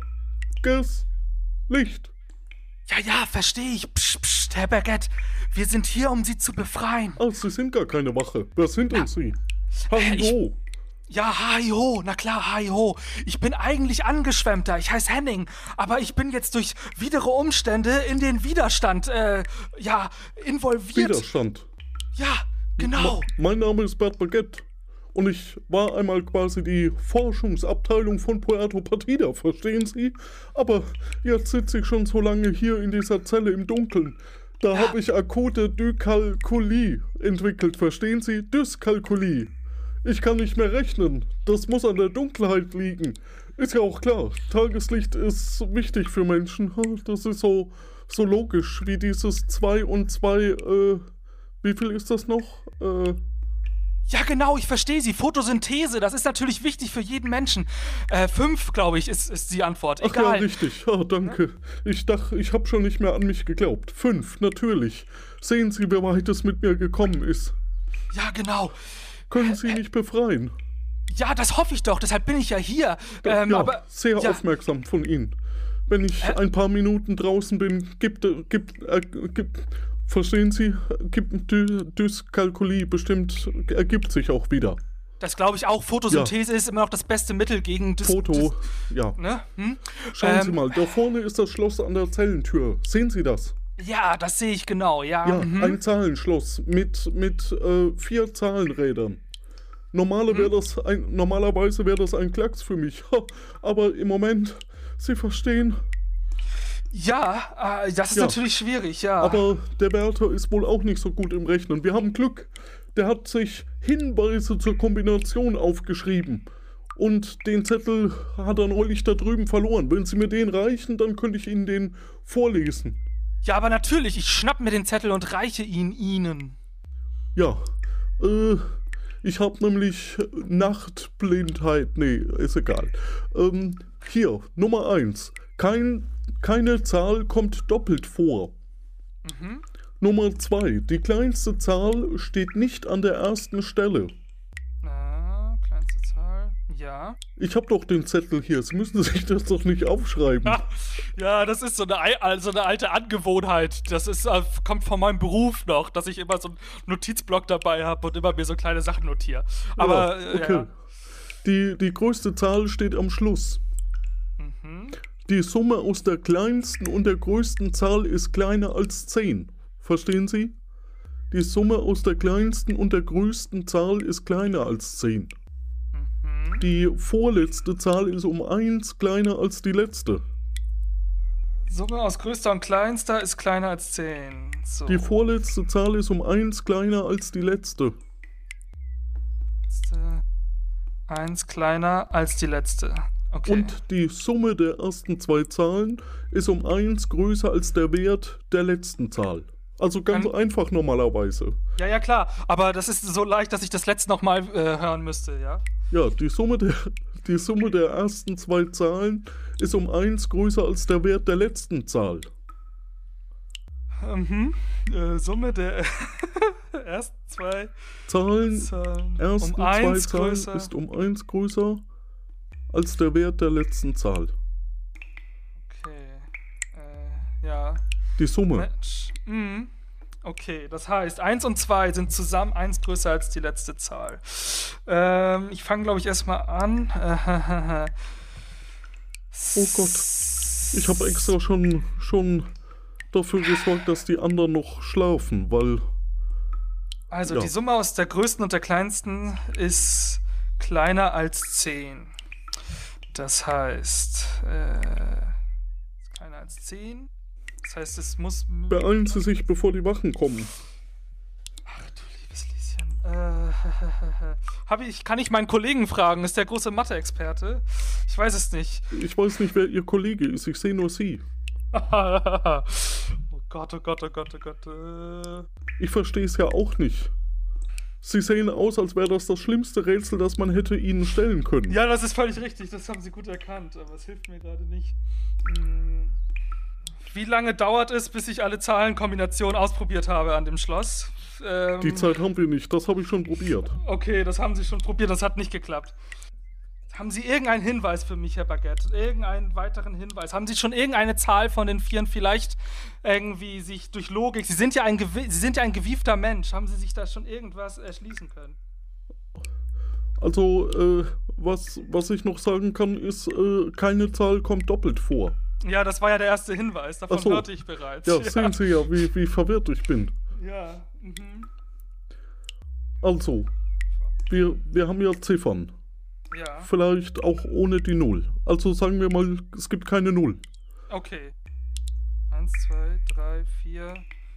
Ja, ja, verstehe ich. Psst, psst, Herr Baguette. Wir sind hier, um Sie zu befreien. Ah, Sie sind gar keine Wache. Wer sind denn Sie? Hallo. Ja, hi ho, na klar, hi ho. Ich bin eigentlich Angeschwemmter, ich heiße Henning, aber ich bin jetzt durch widere Umstände in den Widerstand, äh, ja, involviert. Widerstand? Ja, genau. Ma mein Name ist Bert Baguette und ich war einmal quasi die Forschungsabteilung von Puerto Partida, verstehen Sie? Aber jetzt sitze ich schon so lange hier in dieser Zelle im Dunkeln. Da ja. habe ich akute Dykalkulie entwickelt, verstehen Sie? Dyskalkulie. Ich kann nicht mehr rechnen. Das muss an der Dunkelheit liegen. Ist ja auch klar. Tageslicht ist wichtig für Menschen. Das ist so, so logisch wie dieses 2 und 2, äh, wie viel ist das noch? Äh, ja, genau, ich verstehe Sie. Photosynthese, das ist natürlich wichtig für jeden Menschen. Äh, fünf, glaube ich, ist, ist die Antwort. Egal. Ach ja, richtig. Ah, danke. Ich dachte, ich habe schon nicht mehr an mich geglaubt. Fünf, natürlich. Sehen Sie, wie weit es mit mir gekommen ist. Ja, genau können Sie nicht befreien. Ja, das hoffe ich doch, deshalb bin ich ja hier. Ähm, ja, aber, sehr ja. aufmerksam von Ihnen. Wenn ich äh, ein paar Minuten draußen bin, gibt, gibt, äh, gibt verstehen Sie, gibt Dyskalkulie bestimmt, ergibt sich auch wieder. Das glaube ich auch. Photosynthese ja. ist immer noch das beste Mittel gegen Dys Foto, Dys ja. Ne? Hm? Schauen ähm, Sie mal, da vorne ist das Schloss an der Zellentür. Sehen Sie das? Ja, das sehe ich genau, ja. Ja, mhm. ein Zahlenschloss mit, mit äh, vier Zahlenrädern. Normale mhm. wär das ein, normalerweise wäre das ein Klacks für mich. Aber im Moment, Sie verstehen. Ja, äh, das ist ja. natürlich schwierig, ja. Aber der Wärter ist wohl auch nicht so gut im Rechnen. Wir haben Glück. Der hat sich Hinweise zur Kombination aufgeschrieben. Und den Zettel hat er neulich da drüben verloren. Wenn Sie mir den reichen, dann könnte ich Ihnen den vorlesen. Ja, aber natürlich, ich schnapp mir den Zettel und reiche ihn Ihnen. Ja, äh, ich hab nämlich Nachtblindheit. Nee, ist egal. Ähm, hier, Nummer eins. Kein, keine Zahl kommt doppelt vor. Mhm. Nummer zwei. Die kleinste Zahl steht nicht an der ersten Stelle. Ja. Ich habe doch den Zettel hier. Sie müssen sich das doch nicht aufschreiben. Ja, das ist so eine, also eine alte Angewohnheit. Das ist, äh, kommt von meinem Beruf noch, dass ich immer so einen Notizblock dabei habe und immer mir so kleine Sachen notiere. Aber, ja, okay. Ja. Die, die größte Zahl steht am Schluss. Mhm. Die Summe aus der kleinsten und der größten Zahl ist kleiner als 10. Verstehen Sie? Die Summe aus der kleinsten und der größten Zahl ist kleiner als 10. Die vorletzte Zahl ist um 1 kleiner als die letzte. Summe aus größter und kleinster ist kleiner als 10. So. Die vorletzte Zahl ist um 1 kleiner als die letzte. letzte. Eins kleiner als die letzte. Okay. Und die Summe der ersten zwei Zahlen ist um 1 größer als der Wert der letzten Zahl. Also ganz Kann- einfach normalerweise. ja, ja, klar. Aber das ist so leicht, dass ich das letzte nochmal äh, hören müsste, ja? Ja, die Summe der, die Summe der ersten zwei Zahlen ist um 1 größer als der Wert der letzten Zahl. Mhm. Äh, Summe der ersten zwei Zahlen, Zahlen ersten um zwei eins Zahlen größer. ist um 1 größer als der Wert der letzten Zahl. Okay. Äh, ja. Die Summe. Mensch. Mhm. Okay, das heißt, 1 und 2 sind zusammen 1 größer als die letzte Zahl. Ähm, ich fange, glaube ich, erstmal an. Oh Gott. Ich habe extra schon, schon dafür gesorgt, dass die anderen noch schlafen, weil Also, Ja. die Summe aus der größten und der kleinsten ist kleiner als 10. Das heißt, äh, kleiner als 10. Das heißt, es muss. beeilen Sie sich, bevor die Wachen kommen. Ach du liebes Lieschen. Äh, ich, kann ich meinen Kollegen fragen? Ist der große Mathe-Experte? Ich weiß es nicht. Ich weiß nicht, wer Ihr Kollege ist, ich sehe nur Sie. oh Gott, oh Gott, oh Gott, oh Gott. Äh. Ich verstehe es ja auch nicht. Sie sehen aus, als wäre das das schlimmste Rätsel, das man hätte Ihnen stellen können. Ja, das ist völlig richtig. Das haben Sie gut erkannt. Aber es hilft mir gerade nicht. Hm. Wie lange dauert es, bis ich alle Zahlenkombinationen ausprobiert habe an dem Schloss? Ähm, Die Zeit haben wir nicht, das habe ich schon probiert. Okay, das haben Sie schon probiert, das hat nicht geklappt. Haben Sie irgendeinen Hinweis für mich, Herr Baguette? Irgendeinen weiteren Hinweis? Haben Sie schon irgendeine Zahl von den Vieren vielleicht irgendwie sich durch Logik? Sie sind ja ein, Sie sind ja ein gewiefter Mensch. Haben Sie sich da schon irgendwas erschließen können? Also, äh, was, was ich noch sagen kann, ist, äh, keine Zahl kommt doppelt vor. Ja, das war ja der erste Hinweis. Davon Ach so. hörte ich bereits. Ja, sehen Sie ja, wie, wie verwirrt ich bin. Ja, mhm. Also, wir, wir haben ja Ziffern. ja. Vielleicht auch ohne die Null. Also sagen wir mal, es gibt keine Null. Okay. Eins, zwei, drei, vier,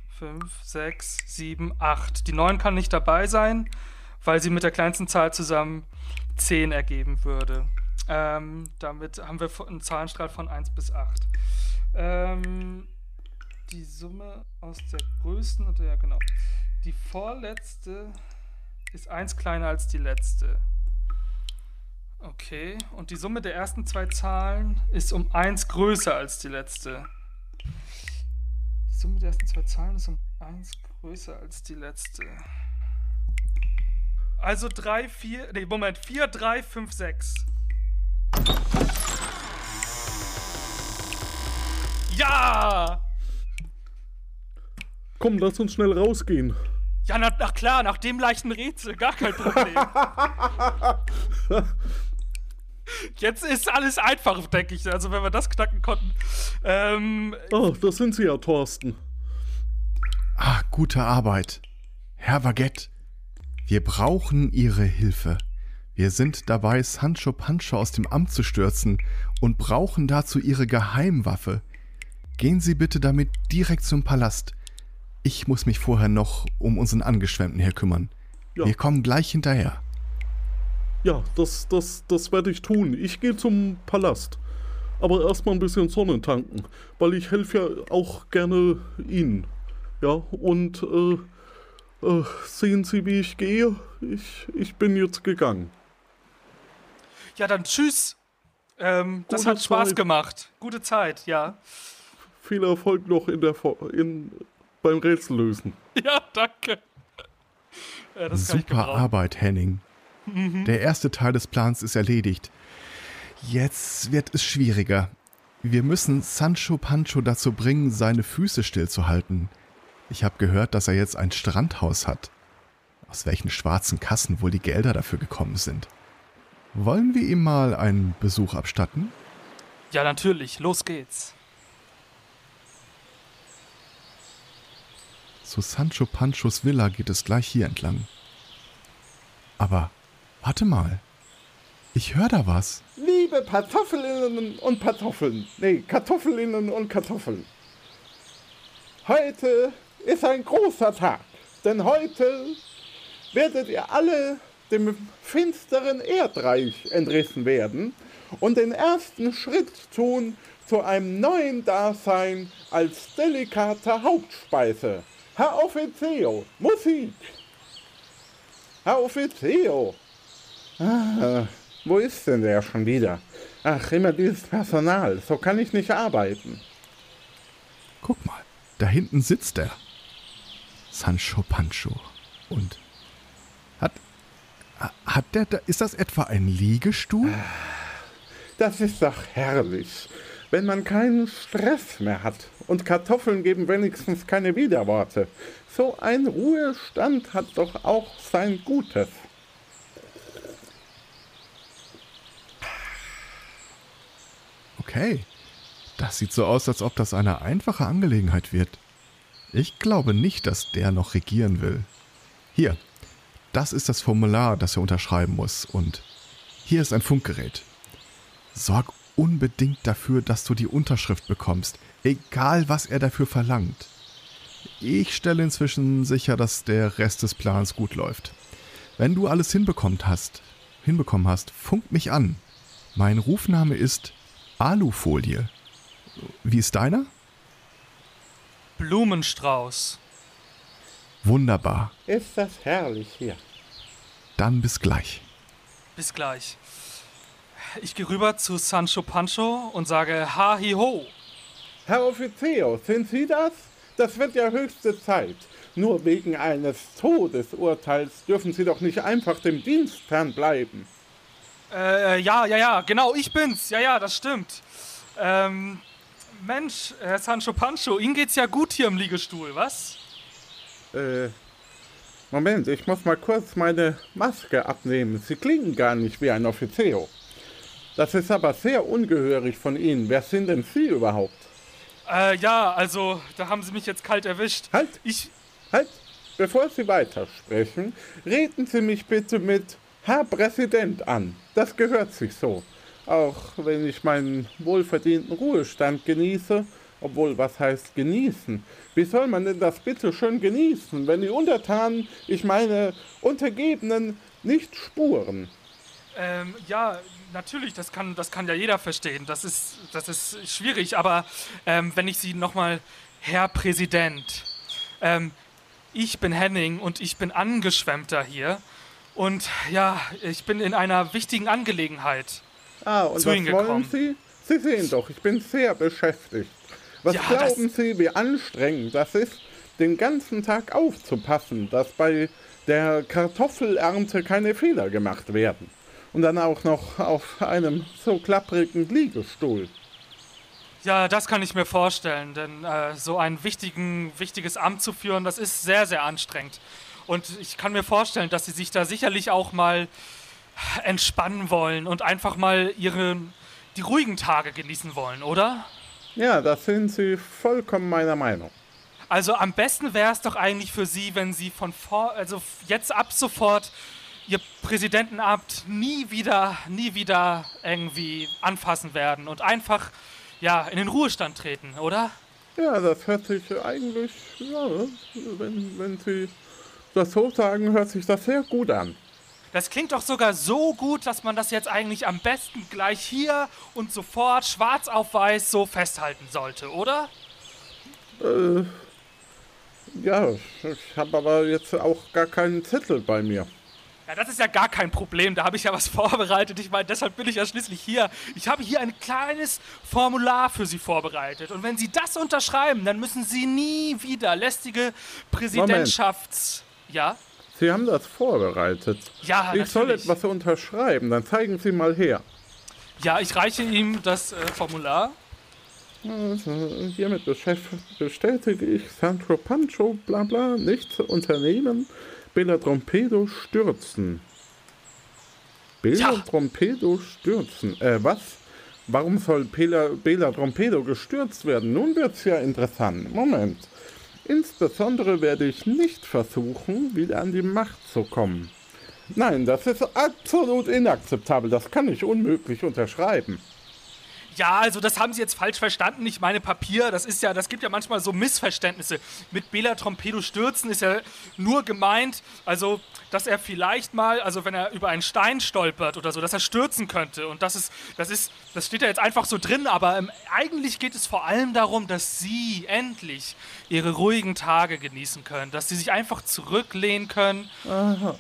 fünf, sechs, sieben, acht. Die neun kann nicht dabei sein, weil sie mit der kleinsten Zahl zusammen zehn ergeben würde. Ähm, damit haben wir einen Zahlenstrahl von 1 bis 8. Ähm, die Summe aus der größten, und ja genau. Die vorletzte ist 1 kleiner als die letzte. Okay, und die Summe der ersten zwei Zahlen ist um 1 größer als die letzte. Die Summe der ersten zwei Zahlen ist um 1 größer als die letzte. Also 3, 4, nee, Moment, 4, 3, 5, 6. Ja! Komm, lass uns schnell rausgehen. Ja, na, na klar, nach dem leichten Rätsel, gar kein Problem. Jetzt ist alles einfach, denke ich. Also, wenn wir das knacken konnten. Ähm, Ah, da sind Sie ja, Thorsten. Ah, gute Arbeit. Herr Baguette, wir brauchen Ihre Hilfe. Wir sind dabei, Sancho Pancho aus dem Amt zu stürzen und brauchen dazu Ihre Geheimwaffe. Gehen Sie bitte damit direkt zum Palast. Ich muss mich vorher noch um unseren Angeschwemmten hier kümmern. Ja. Wir kommen gleich hinterher. Ja, das, das, das werde ich tun. Ich gehe zum Palast. Aber erstmal ein bisschen Sonne tanken, weil ich helfe ja auch gerne Ihnen. Ja, und äh, äh, sehen Sie, wie ich gehe? Ich, ich bin jetzt gegangen. ja, dann tschüss. Ähm, das hat Spaß Zeit. gemacht. Gute Zeit, ja. Viel Erfolg noch in der in, beim Rätsellösen. Ja, danke. Ja, Super. Arbeit, Henning. Der erste Teil des Plans ist erledigt. Jetzt wird es schwieriger. Wir müssen Sancho Pancho dazu bringen, seine Füße stillzuhalten. Ich habe gehört, dass er jetzt ein Strandhaus hat. Aus welchen schwarzen Kassen wohl die Gelder dafür gekommen sind. Wollen wir ihm mal einen Besuch abstatten? Ja, natürlich. Los geht's. Zu Sancho Panchos Villa geht es gleich hier entlang. Aber warte mal. Ich höre da was. Liebe Kartoffelinnen und Kartoffeln. Nee, Kartoffelinnen und Kartoffeln. Heute ist ein großer Tag. Denn heute werdet ihr alle dem finsteren Erdreich entrissen werden und den ersten Schritt tun zu einem neuen Dasein als delikate Hauptspeise. Herr Offizio, Musik! Herr Offizio! Ah, wo ist denn der schon wieder? Ach, immer dieses Personal, so kann ich nicht arbeiten. Guck mal, da hinten sitzt er. Sancho Pancho. Und hat hat der da ist das etwa ein Liegestuhl? Das ist doch herrlich, wenn man keinen Stress mehr hat. Und Kartoffeln geben wenigstens keine Widerworte. So ein Ruhestand hat doch auch sein Gutes. Okay. Das sieht so aus, als ob das eine einfache Angelegenheit wird. Ich glaube nicht, dass der noch regieren will. Hier, das ist das Formular, das er unterschreiben muss. Und hier ist ein Funkgerät. Sorg unbedingt dafür, dass du die Unterschrift bekommst, egal was er dafür verlangt. Ich stelle inzwischen sicher, dass der Rest des Plans gut läuft. Wenn du alles hinbekommen hast, hinbekommen hast, funk mich an. Mein Rufname ist Alufolie. Wie ist deiner? Blumenstrauß. Wunderbar. Ist das herrlich hier. Dann bis gleich. Bis gleich. Ich gehe rüber zu Sancho Pancho und sage Ha hi ho. Herr Offizier, sind Sie das? Das wird ja höchste Zeit. Nur wegen eines Todesurteils dürfen Sie doch nicht einfach dem Dienst fernbleiben. Äh, ja, ja, ja, genau, ich bin's. Ja, ja, das stimmt. Ähm, Mensch, Herr Sancho Pancho, Ihnen geht's ja gut hier im Liegestuhl, was? Äh, Moment, ich muss mal kurz meine Maske abnehmen. Sie klingen gar nicht wie ein Offizier. Das ist aber sehr ungehörig von Ihnen. Wer sind denn Sie überhaupt? Äh, ja, also, da haben Sie mich jetzt kalt erwischt. Halt! Ich. Halt! Bevor Sie weitersprechen, reden Sie mich bitte mit Herr Präsident an. Das gehört sich so. Auch wenn ich meinen wohlverdienten Ruhestand genieße, obwohl, was heißt genießen? Wie soll man denn das bitte schön genießen, wenn die Untertanen, ich meine Untergebenen, nicht spuren? Ähm, ja, natürlich, das kann, das kann ja jeder verstehen. Das ist, das ist schwierig, aber ähm, wenn ich Sie nochmal, Herr Präsident, ähm, ich bin Henning und ich bin Angeschwemmter hier. Und ja, ich bin in einer wichtigen Angelegenheit. Ah, und zu was Ihnen wollen gekommen. Sie? Sie sehen doch, ich bin sehr beschäftigt. Was Ja, glauben Sie, wie anstrengend das ist, den ganzen Tag aufzupassen, dass bei der Kartoffelernte keine Fehler gemacht werden? Und dann auch noch auf einem so klapprigen Liegestuhl. Ja, das kann ich mir vorstellen, denn äh, so ein wichtigen, wichtiges Amt zu führen, das ist sehr, sehr anstrengend. Und ich kann mir vorstellen, dass Sie sich da sicherlich auch mal entspannen wollen und einfach mal ihre, die ruhigen Tage genießen wollen, oder? Ja, da sind Sie vollkommen meiner Meinung. Also am besten wäre es doch eigentlich für Sie, wenn Sie von vor, also jetzt ab sofort Ihr Präsidentenamt nie wieder, nie wieder irgendwie anfassen werden und einfach ja in den Ruhestand treten, oder? Ja, das hört sich eigentlich, ja, wenn, wenn Sie das so sagen, hört sich das sehr gut an. Das klingt doch sogar so gut, dass man das jetzt eigentlich am besten gleich hier und sofort schwarz auf weiß so festhalten sollte, oder? Äh, ja, ich habe aber jetzt auch gar keinen Zettel bei mir. Ja, das ist ja gar kein Problem. Da habe ich ja was vorbereitet. Ich meine, deshalb bin ich ja schließlich hier. Ich habe hier ein kleines Formular für Sie vorbereitet. Und wenn Sie das unterschreiben, dann müssen Sie nie wieder lästige Präsidentschafts... Ja? Sie haben das vorbereitet. Ja, ich soll natürlich. etwas unterschreiben, dann zeigen Sie mal her. Ja, ich reiche ihm das äh, Formular. Also, hiermit bestätige ich Sandro Pancho, bla bla, nichts unternehmen, Bella Trompedo stürzen. Trompedo stürzen. Äh, was? Warum soll Bela, Bela Trompedo gestürzt werden? Nun wird's ja interessant. Moment. Insbesondere werde ich nicht versuchen, wieder an die Macht zu kommen. Nein, das ist absolut inakzeptabel. Das kann ich unmöglich unterschreiben. Ja, also das haben Sie jetzt falsch verstanden. Ich meine Papier, das ist ja, das gibt ja manchmal so Missverständnisse. Mit Bela Trompedo stürzen ist ja nur gemeint, also dass er vielleicht mal, also wenn er über einen Stein stolpert oder so, dass er stürzen könnte. Und das ist, das ist, das steht ja jetzt einfach so drin, aber ähm, eigentlich geht es vor allem darum, dass Sie endlich Ihre ruhigen Tage genießen können, dass Sie sich einfach zurücklehnen können. Aha.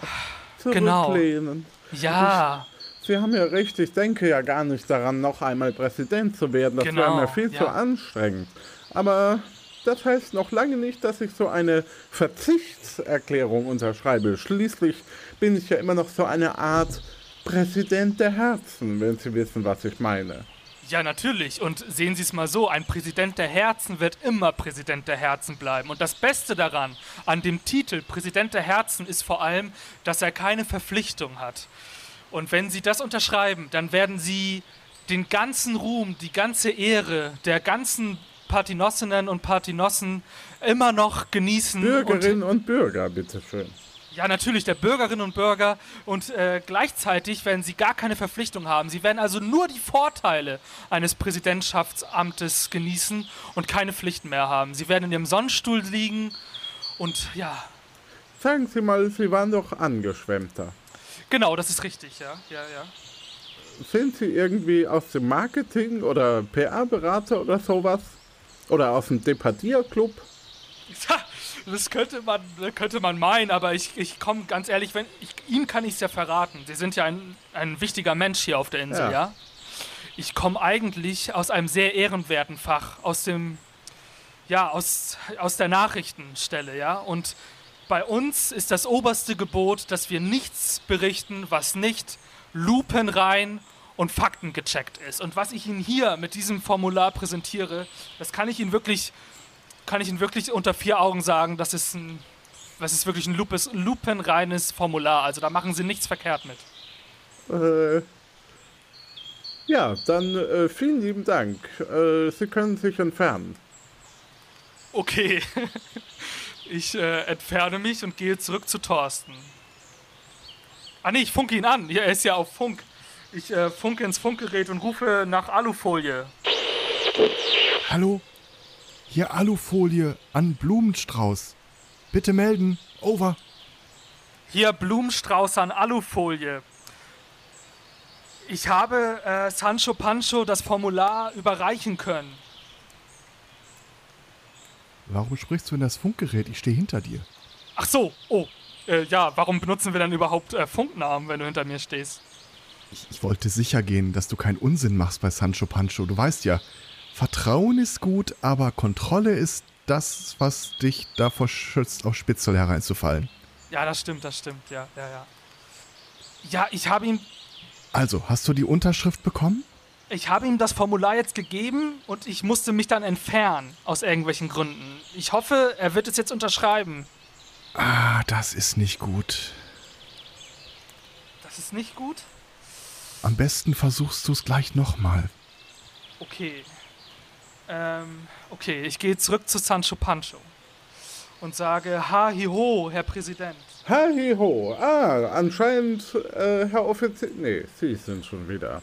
Genau. Zurücklehnen. Ja. Sie haben ja recht, ich denke ja gar nicht daran, noch einmal Präsident zu werden. Das Genau, wäre mir viel zu ja. anstrengend. Aber das heißt noch lange nicht, dass ich so eine Verzichtserklärung unterschreibe. Schließlich bin ich ja immer noch so eine Art Präsident der Herzen, wenn Sie wissen, was ich meine. Ja, natürlich. Und sehen Sie es mal so, ein Präsident der Herzen wird immer Präsident der Herzen bleiben. Und das Beste daran, an dem Titel Präsident der Herzen, ist vor allem, dass er keine Verpflichtung hat. Und wenn Sie das unterschreiben, dann werden Sie den ganzen Ruhm, die ganze Ehre der ganzen Partinossinnen und Partinossen immer noch genießen. Bürgerinnen und und Bürger, bitteschön. ja, natürlich, der Bürgerinnen und Bürger. Und äh, gleichzeitig werden sie gar keine Verpflichtung haben. Sie werden also nur die Vorteile eines Präsidentschaftsamtes genießen und keine Pflichten mehr haben. Sie werden in ihrem Sonnenstuhl liegen und ja, Sagen Sie mal, Sie waren doch Angeschwemmter. Genau, das ist richtig, ja, ja, ja. Sind Sie irgendwie aus dem Marketing oder PR-Berater oder sowas? Oder aus dem Departierclub? Das könnte man, könnte man meinen, aber ich, ich komme ganz ehrlich, wenn ich, Ihnen kann ich es ja verraten. Sie sind ja ein, ein wichtiger Mensch hier auf der Insel, Ja. ja? Ich komme eigentlich aus einem sehr ehrenwerten Fach, aus dem, ja, aus, aus der Nachrichtenstelle, ja? Und bei uns ist das oberste Gebot, dass wir nichts berichten, was nicht lupenrein und faktengecheckt ist. Und was ich Ihnen hier mit diesem Formular präsentiere, das kann ich Ihnen wirklich kann ich Ihnen wirklich unter vier Augen sagen, das ist ein, das ist wirklich ein lupes, lupenreines Formular. Also da machen Sie nichts verkehrt mit. Äh, ja, dann äh, vielen lieben Dank. Äh, Sie können sich entfernen. Okay. Ich äh, entferne mich und gehe zurück zu Thorsten. Ah nee, ich funke ihn an. Ja, er ist ja auf Funk. Ich äh, funke ins Funkgerät und rufe nach Alufolie. Hallo? Hier Alufolie an Blumenstrauß. Bitte melden. Over. Hier Blumenstrauß an Alufolie. Ich habe äh, Sancho Pancho das Formular überreichen können. Warum sprichst du in das Funkgerät? Ich stehe hinter dir. Ach so, oh. Äh, ja, warum benutzen wir dann überhaupt äh, Funknamen, wenn du hinter mir stehst? Ich, ich wollte sicher gehen, dass du keinen Unsinn machst bei Sancho Pancho. Du weißt ja, Vertrauen ist gut, aber Kontrolle ist das, was dich davor schützt, auf Spitzel hereinzufallen. Ja, das stimmt, das stimmt, ja, ja, ja. Ja, ich habe ihm, Also, hast du die Unterschrift bekommen? Ich habe ihm das Formular jetzt gegeben und ich musste mich dann entfernen, aus irgendwelchen Gründen. Ich hoffe, er wird es jetzt unterschreiben. Ah, das ist nicht gut. Das ist nicht gut? Am besten versuchst du es gleich nochmal. Okay. Ähm, okay, ich gehe zurück zu Sancho Pancho und sage, ha hi ho, Herr Präsident. Hi ho. Ah, anscheinend, äh, Herr Offizier. Nee, Sie sind schon wieder.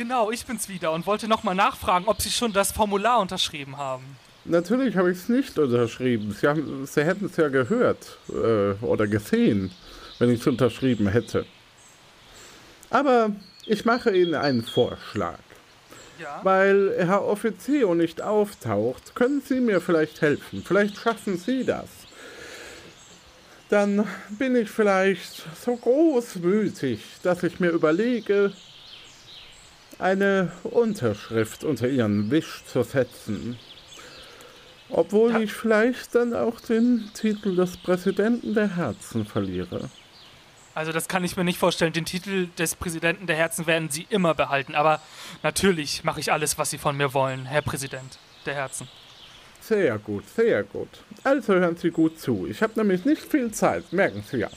Genau, ich bin's wieder und wollte nochmal nachfragen, ob Sie schon das Formular unterschrieben haben. Natürlich habe ich es nicht unterschrieben. Sie, haben, Sie hätten es ja gehört äh, oder gesehen, wenn ich es unterschrieben hätte. Aber ich mache Ihnen einen Vorschlag. Ja. Weil Herr Offizio nicht auftaucht, können Sie mir vielleicht helfen. Vielleicht schaffen Sie das. Dann bin ich vielleicht so großmütig, dass ich mir überlege, eine Unterschrift unter Ihren Wisch zu setzen. Obwohl Ja. ich vielleicht dann auch den Titel des Präsidenten der Herzen verliere. Also das kann ich mir nicht vorstellen. Den Titel des Präsidenten der Herzen werden Sie immer behalten. Aber natürlich mache ich alles, was Sie von mir wollen, Herr Präsident der Herzen. Sehr gut, sehr gut. Also hören Sie gut zu. Ich habe nämlich nicht viel Zeit, merken Sie ja.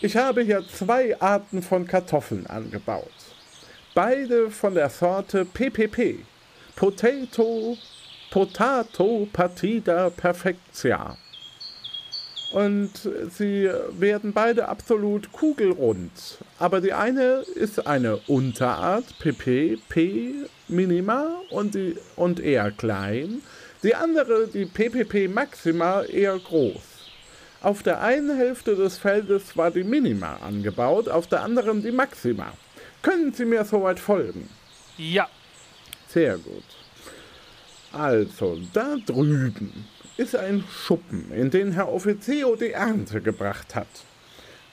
Ich habe hier zwei Arten von Kartoffeln angebaut. Beide von der Sorte PPP. Potato Potato Partida Perfectia. Und sie werden beide absolut kugelrund. Aber die eine ist eine Unterart, PP, P Minima und, die, und eher klein. Die andere, die PPP Maxima, eher groß. Auf der einen Hälfte des Feldes war die Minima angebaut, auf der anderen die Maxima. Können Sie mir soweit folgen? Ja. Sehr gut. Also, da drüben ist ein Schuppen, in den Herr Offizio die Ernte gebracht hat.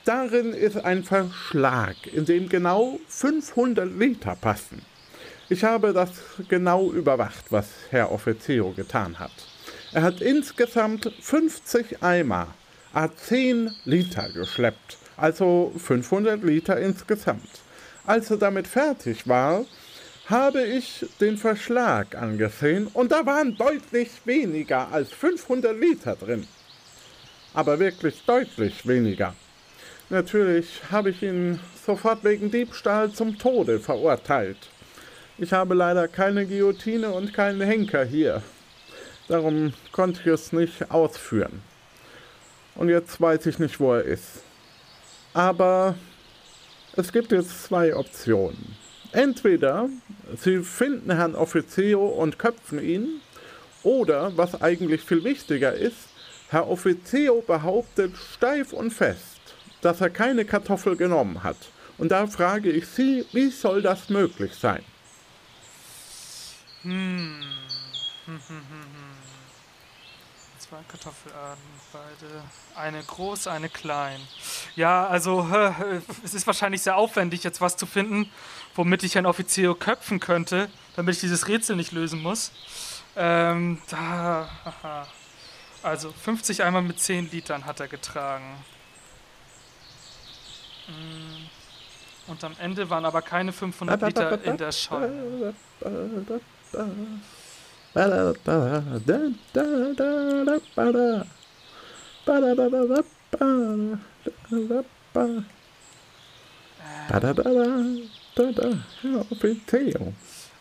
Darin ist ein Verschlag, in dem genau 500 Liter passen. Ich habe das genau überwacht, was Herr Offizio getan hat. Er hat insgesamt 50 Eimer, a 10 Liter geschleppt, also 500 Liter insgesamt. Als er damit fertig war, habe ich den Verschlag angesehen und da waren deutlich weniger als 500 Liter drin. Aber wirklich deutlich weniger. Natürlich habe ich ihn sofort wegen Diebstahl zum Tode verurteilt. Ich habe leider keine Guillotine und keinen Henker hier. Darum konnte ich es nicht ausführen. Und jetzt weiß ich nicht, wo er ist. Aber es gibt jetzt zwei Optionen. Entweder Sie finden Herrn Offizio und köpfen ihn, oder, was eigentlich viel wichtiger ist, Herr Offizio behauptet steif und fest, dass er keine Kartoffel genommen hat. Und da frage ich Sie, wie soll das möglich sein? Hm. Zwei Kartoffelarten, beide. Eine groß, eine klein. Ja, also äh, es ist wahrscheinlich sehr aufwendig, jetzt was zu finden, womit ich ein Offizio köpfen könnte, damit ich dieses Rätsel nicht lösen muss. Ähm, da, aha. Also 50 Eimer mit 10 Litern hat er getragen. Mm. Und am Ende waren aber keine 500 Liter in der Scheune.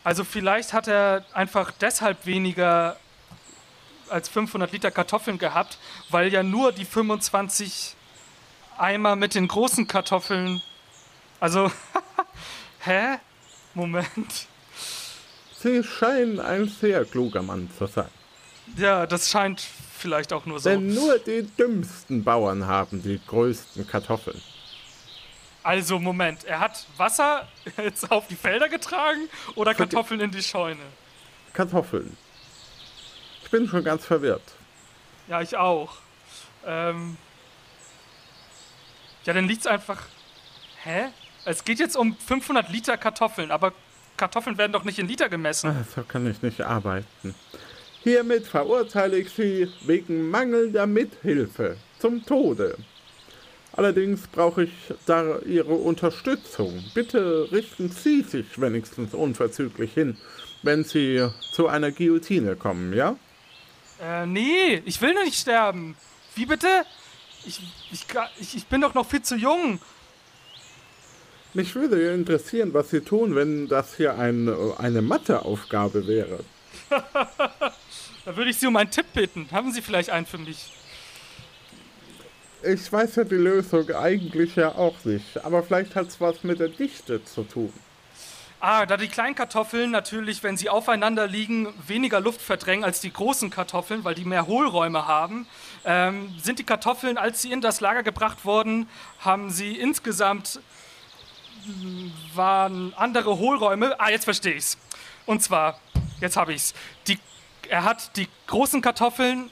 Also vielleicht hat er einfach deshalb weniger als 500 Liter Kartoffeln gehabt, weil ja nur die 25 Eimer mit den großen Kartoffeln. Also, hä? Moment. Sie scheinen ein sehr kluger Mann zu sein. Ja, das scheint vielleicht auch nur so. Denn nur die dümmsten Bauern haben die größten Kartoffeln. Also, Moment, er hat Wasser jetzt auf die Felder getragen oder Kartoffeln in die Scheune? Kartoffeln. Ich bin schon ganz verwirrt. Ja, ich auch. Ähm ja, dann liegt's einfach. Hä? Es geht jetzt um 500 Liter Kartoffeln, aber Kartoffeln werden doch nicht in Liter gemessen. Ach, so kann ich nicht arbeiten. Hiermit verurteile ich Sie wegen mangelnder Mithilfe zum Tode. Allerdings brauche ich da Ihre Unterstützung. Bitte richten Sie sich wenigstens unverzüglich hin, wenn Sie zu einer Guillotine kommen, ja? Äh, nee, ich will nicht sterben. Wie bitte? Ich, ich, ich, ich bin doch noch viel zu jung. Mich würde interessieren, was Sie tun, wenn das hier ein, eine Matheaufgabe wäre. da würde ich Sie um einen Tipp bitten. Haben Sie vielleicht einen für mich? Ich weiß ja die Lösung eigentlich ja auch nicht, aber vielleicht hat es was mit der Dichte zu tun. Ah, da die kleinen Kartoffeln natürlich, wenn sie aufeinander liegen, weniger Luft verdrängen als die großen Kartoffeln, weil die mehr Hohlräume haben, ähm, sind die Kartoffeln, als sie in das Lager gebracht wurden, haben sie insgesamt waren andere Hohlräume. Ah, jetzt verstehe ich's. Und zwar, jetzt habe ich's. Die, er hat die großen Kartoffeln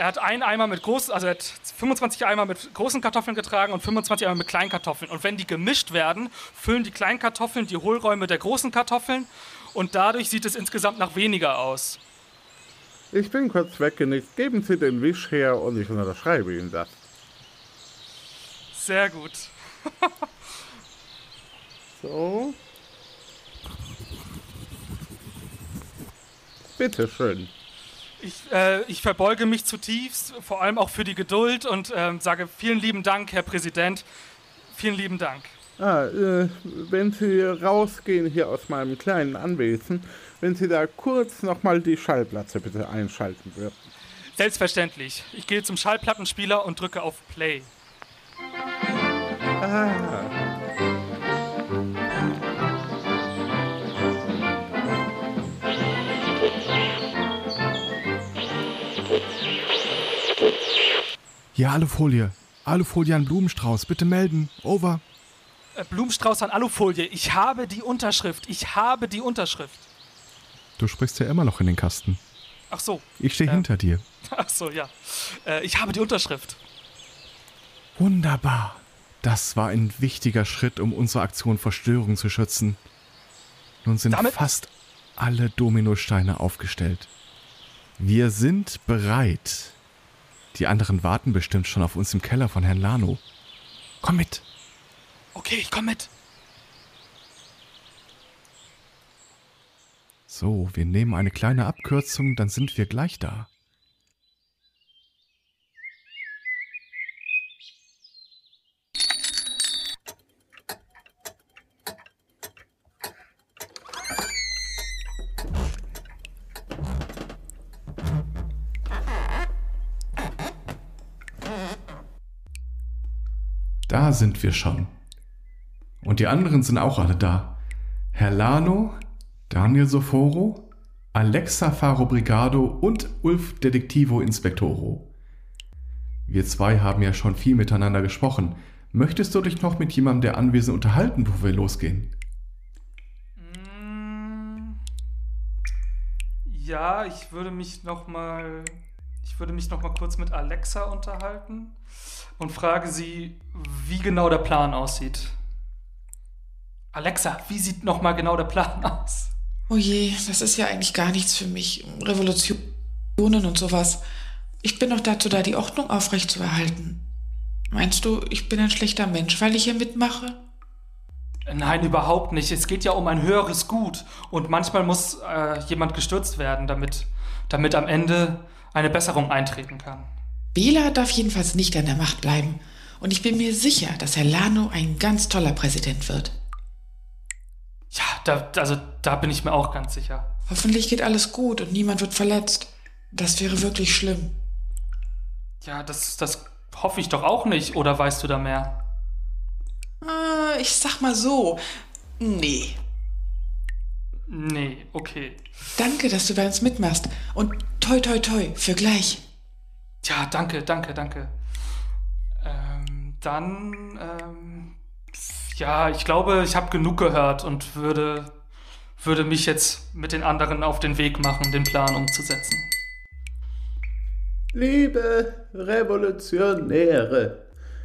er hat einen Eimer mit großen, also er hat 25 Eimer mit großen Kartoffeln getragen und 25 Eimer mit kleinen Kartoffeln. Und wenn die gemischt werden, füllen die kleinen Kartoffeln die Hohlräume der großen Kartoffeln und dadurch sieht es insgesamt nach weniger aus. Ich bin kurz weggenickt. Geben Sie den Wisch her und ich unterschreibe Ihnen das. Sehr gut. so. Bitteschön. Ich, äh, ich, verbeuge mich zutiefst, vor allem auch für die Geduld und äh, sage vielen lieben Dank, Herr Präsident. Vielen lieben Dank. Ah, äh, wenn Sie rausgehen hier aus meinem kleinen Anwesen, wenn Sie da kurz nochmal die Schallplatte bitte einschalten würden. Selbstverständlich. Ich gehe zum Schallplattenspieler und drücke auf Play. Ja, Alufolie. Alufolie an Blumenstrauß. Bitte melden. Over. Äh, Blumenstrauß an Alufolie. Ich habe die Unterschrift. Ich habe die Unterschrift. Du sprichst ja immer noch in den Kasten. Ach so. Ich stehe Äh. hinter dir. Ach so, ja. Äh, ich habe die Unterschrift. Wunderbar. Das war ein wichtiger Schritt, um unsere Aktion vor Störung zu schützen. Nun sind Damit- fast alle Dominosteine aufgestellt. Wir sind bereit. Die anderen warten bestimmt schon auf uns im Keller von Herrn Lano. Komm mit. Okay, ich komme mit. So, wir nehmen eine kleine Abkürzung, dann sind wir gleich da. Da sind wir schon. Und die anderen sind auch alle da. Herr Lano, Daniel Soforo, Alexa Faro Brigado und Ulf Detektivo Inspectoro. Wir zwei haben ja schon viel miteinander gesprochen. Möchtest du dich noch mit jemandem der Anwesen unterhalten, bevor wir losgehen? Mm, Ja, ich würde mich noch mal, ich würde mich noch mal kurz mit Alexa unterhalten und frage sie, wie genau der Plan aussieht. Alexa, wie sieht noch mal genau der Plan aus? Oh je, das ist ja eigentlich gar nichts für mich. Revolutionen und sowas. Ich bin doch dazu da, die Ordnung aufrechtzuerhalten. Meinst du, ich bin ein schlechter Mensch, weil ich hier mitmache? Nein, überhaupt nicht. Es geht ja um ein höheres Gut und manchmal muss äh, jemand gestürzt werden, damit, damit am Ende eine Besserung eintreten kann. Bela darf jedenfalls nicht an der Macht bleiben. Und ich bin mir sicher, dass Herr Lano ein ganz toller Präsident wird. Ja, da, also da bin ich mir auch ganz sicher. Hoffentlich geht alles gut und niemand wird verletzt. Das wäre wirklich schlimm. Ja, das, das hoffe ich doch auch nicht. Oder weißt du da mehr? Äh, ich sag mal so. Nee. Nee, okay. Danke, dass du bei uns mitmachst. Und toi toi toi für gleich. Ja, danke, danke, danke. Ähm, dann, ähm, ja, ich glaube, ich habe genug gehört und würde, würde mich jetzt mit den anderen auf den Weg machen, den Plan umzusetzen. Liebe Revolutionäre,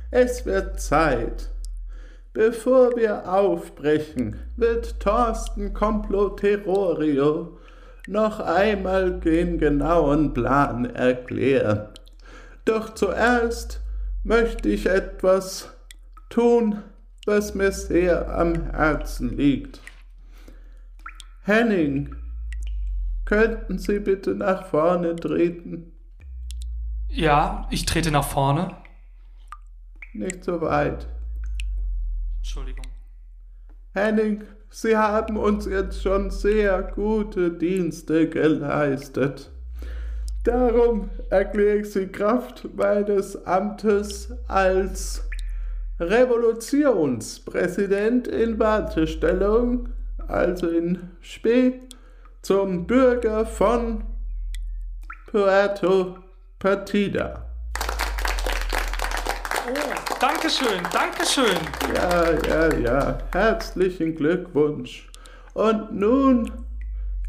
es wird Zeit. Bevor wir aufbrechen, wird Thorsten Comploterorio noch einmal den genauen Plan erklären. Doch zuerst möchte ich etwas tun, was mir sehr am Herzen liegt. Henning, könnten Sie bitte nach vorne treten? Ja, ich trete nach vorne. Nicht so weit. Entschuldigung. Henning, Sie haben uns jetzt schon sehr gute Dienste geleistet. Darum erkläre ich Sie Kraft meines Amtes als Revolutionspräsident in Wartestellung, also in Spee, zum Bürger von Puerto Partida. Dankeschön, Dankeschön. Ja, ja, ja. Herzlichen Glückwunsch. Und nun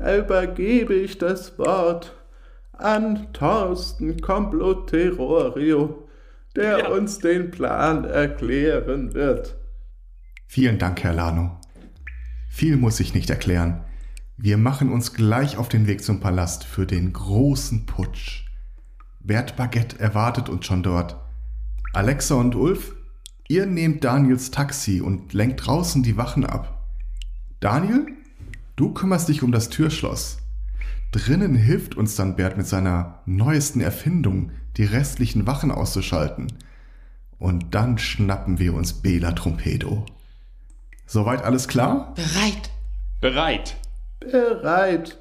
übergebe ich das Wort an Thorsten Comploterorio, der Ja. uns den Plan erklären wird. Vielen Dank, Herr Lano. Viel muss ich nicht erklären. Wir machen uns gleich auf den Weg zum Palast für den großen Putsch. Bert Baguette erwartet uns schon dort. Alexa und Ulf, ihr nehmt Daniels Taxi und lenkt draußen die Wachen ab. Daniel, du kümmerst dich um das Türschloss. Drinnen hilft uns dann Bert mit seiner neuesten Erfindung, die restlichen Wachen auszuschalten. Und dann schnappen wir uns Bela Trompedo. Soweit alles klar? Bereit. Bereit. Bereit.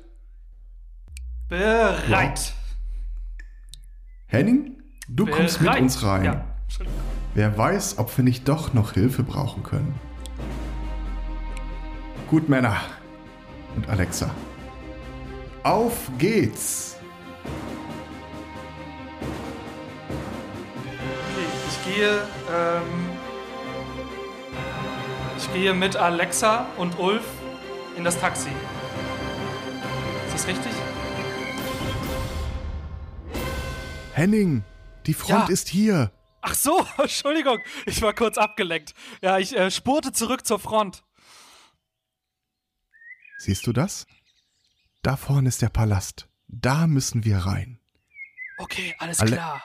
Bereit. Henning, du kommst mit Bereit. uns rein. Ja. Wer weiß, ob wir nicht doch noch Hilfe brauchen können. Gut, Männer und Alexa. Auf geht's! Okay, ich gehe, ähm, ich gehe mit Alexa und Ulf in das Taxi. Ist das richtig? Henning, die Front Ja. ist hier. Ach so, Entschuldigung, ich war kurz abgelenkt. Ja, ich äh, spurte zurück zur Front. Siehst du das? Da vorne ist der Palast. Da müssen wir rein. Okay, alles Ale- klar.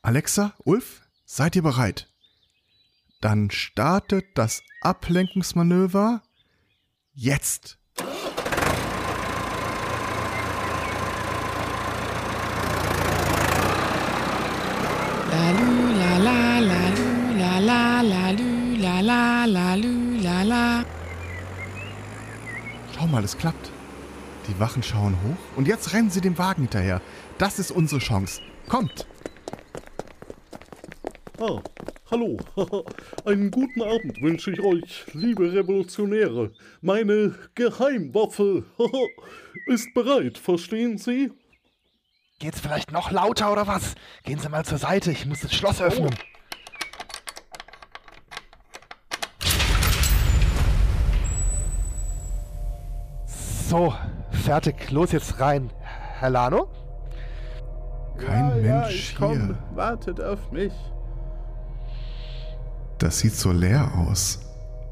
Alexa, Ulf, seid ihr bereit? Dann startet das Ablenkungsmanöver jetzt. La la la la la la la la. Schau mal, es klappt. Die Wachen schauen hoch und jetzt rennen sie dem Wagen hinterher. Das ist unsere Chance. Kommt! Ah, hallo. Einen guten Abend wünsche ich euch, liebe Revolutionäre. Meine Geheimwaffe ist bereit, verstehen Sie? Geht's vielleicht noch lauter oder was? Gehen Sie mal zur Seite, ich muss das Schloss öffnen. So, fertig. Los jetzt rein. Herr Lano? Kein Mensch ich hier. komm. Wartet auf mich. Das sieht so leer aus.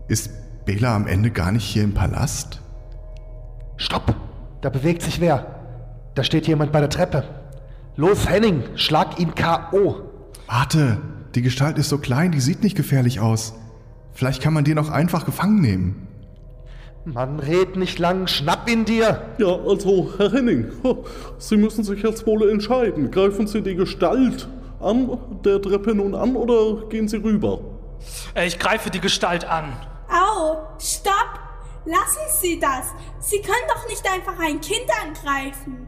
Ist Bela am Ende gar nicht hier im Palast? Stopp! Da bewegt sich wer. Da steht jemand bei der Treppe. Los, Henning, schlag ihn K.O. Warte, die Gestalt ist so klein, die sieht nicht gefährlich aus. Vielleicht kann man den auch einfach gefangen nehmen. Mann, red nicht lang, schnapp ihn dir! Ja, also, Herr Henning, Sie müssen sich jetzt wohl entscheiden. Greifen Sie die Gestalt an der Treppe nun an oder gehen Sie rüber? Äh, ich greife die Gestalt an. Au, stopp! Lassen Sie das! Sie können doch nicht einfach ein Kind angreifen.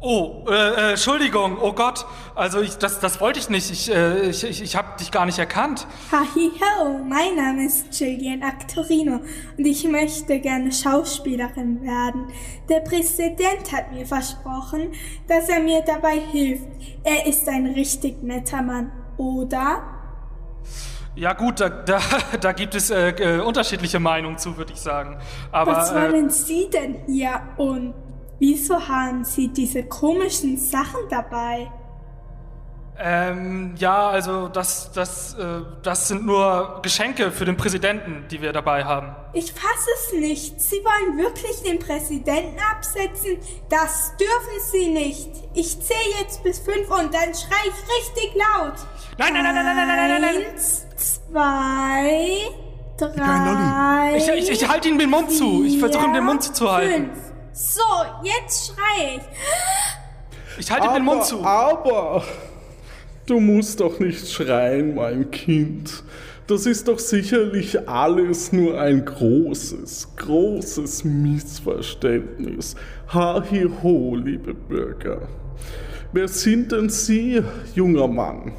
Oh, äh, äh, Entschuldigung, oh Gott. Also ich, das, das wollte ich nicht. Ich, äh, ich, ich, ich habe dich gar nicht erkannt. Hi-ho, mein Name ist Gillian Actorino und ich möchte gerne Schauspielerin werden. Der Präsident hat mir versprochen, dass er mir dabei hilft. Er ist ein richtig netter Mann, oder? Ja gut, da, da, da gibt es äh, äh, unterschiedliche Meinungen zu, würde ich sagen. Aber Was äh, wollen Sie denn hier und wieso haben Sie diese komischen Sachen dabei? ähm, ja, also das, das, äh, das sind nur Geschenke für den Präsidenten, die wir dabei haben. Ich fasse es nicht. Sie wollen wirklich den Präsidenten absetzen? Das dürfen Sie nicht. Ich zähle jetzt bis fünf und dann schrei ich richtig laut. Nein, nein, nein, nein, nein, nein, nein, nein, nein. Eins, zwei, drei. Ich, ich, ich halte ihm den Mund zu. Ich versuche ihm den Mund vier, zuzuhalten. Fünf. So, jetzt schreie ich. Ich halte ihm den Mund zu. Aber du musst doch nicht schreien, mein Kind. Das ist doch sicherlich alles nur ein großes, großes Missverständnis. Ha hi ho, liebe Bürger. Wer sind denn Sie, junger Mann?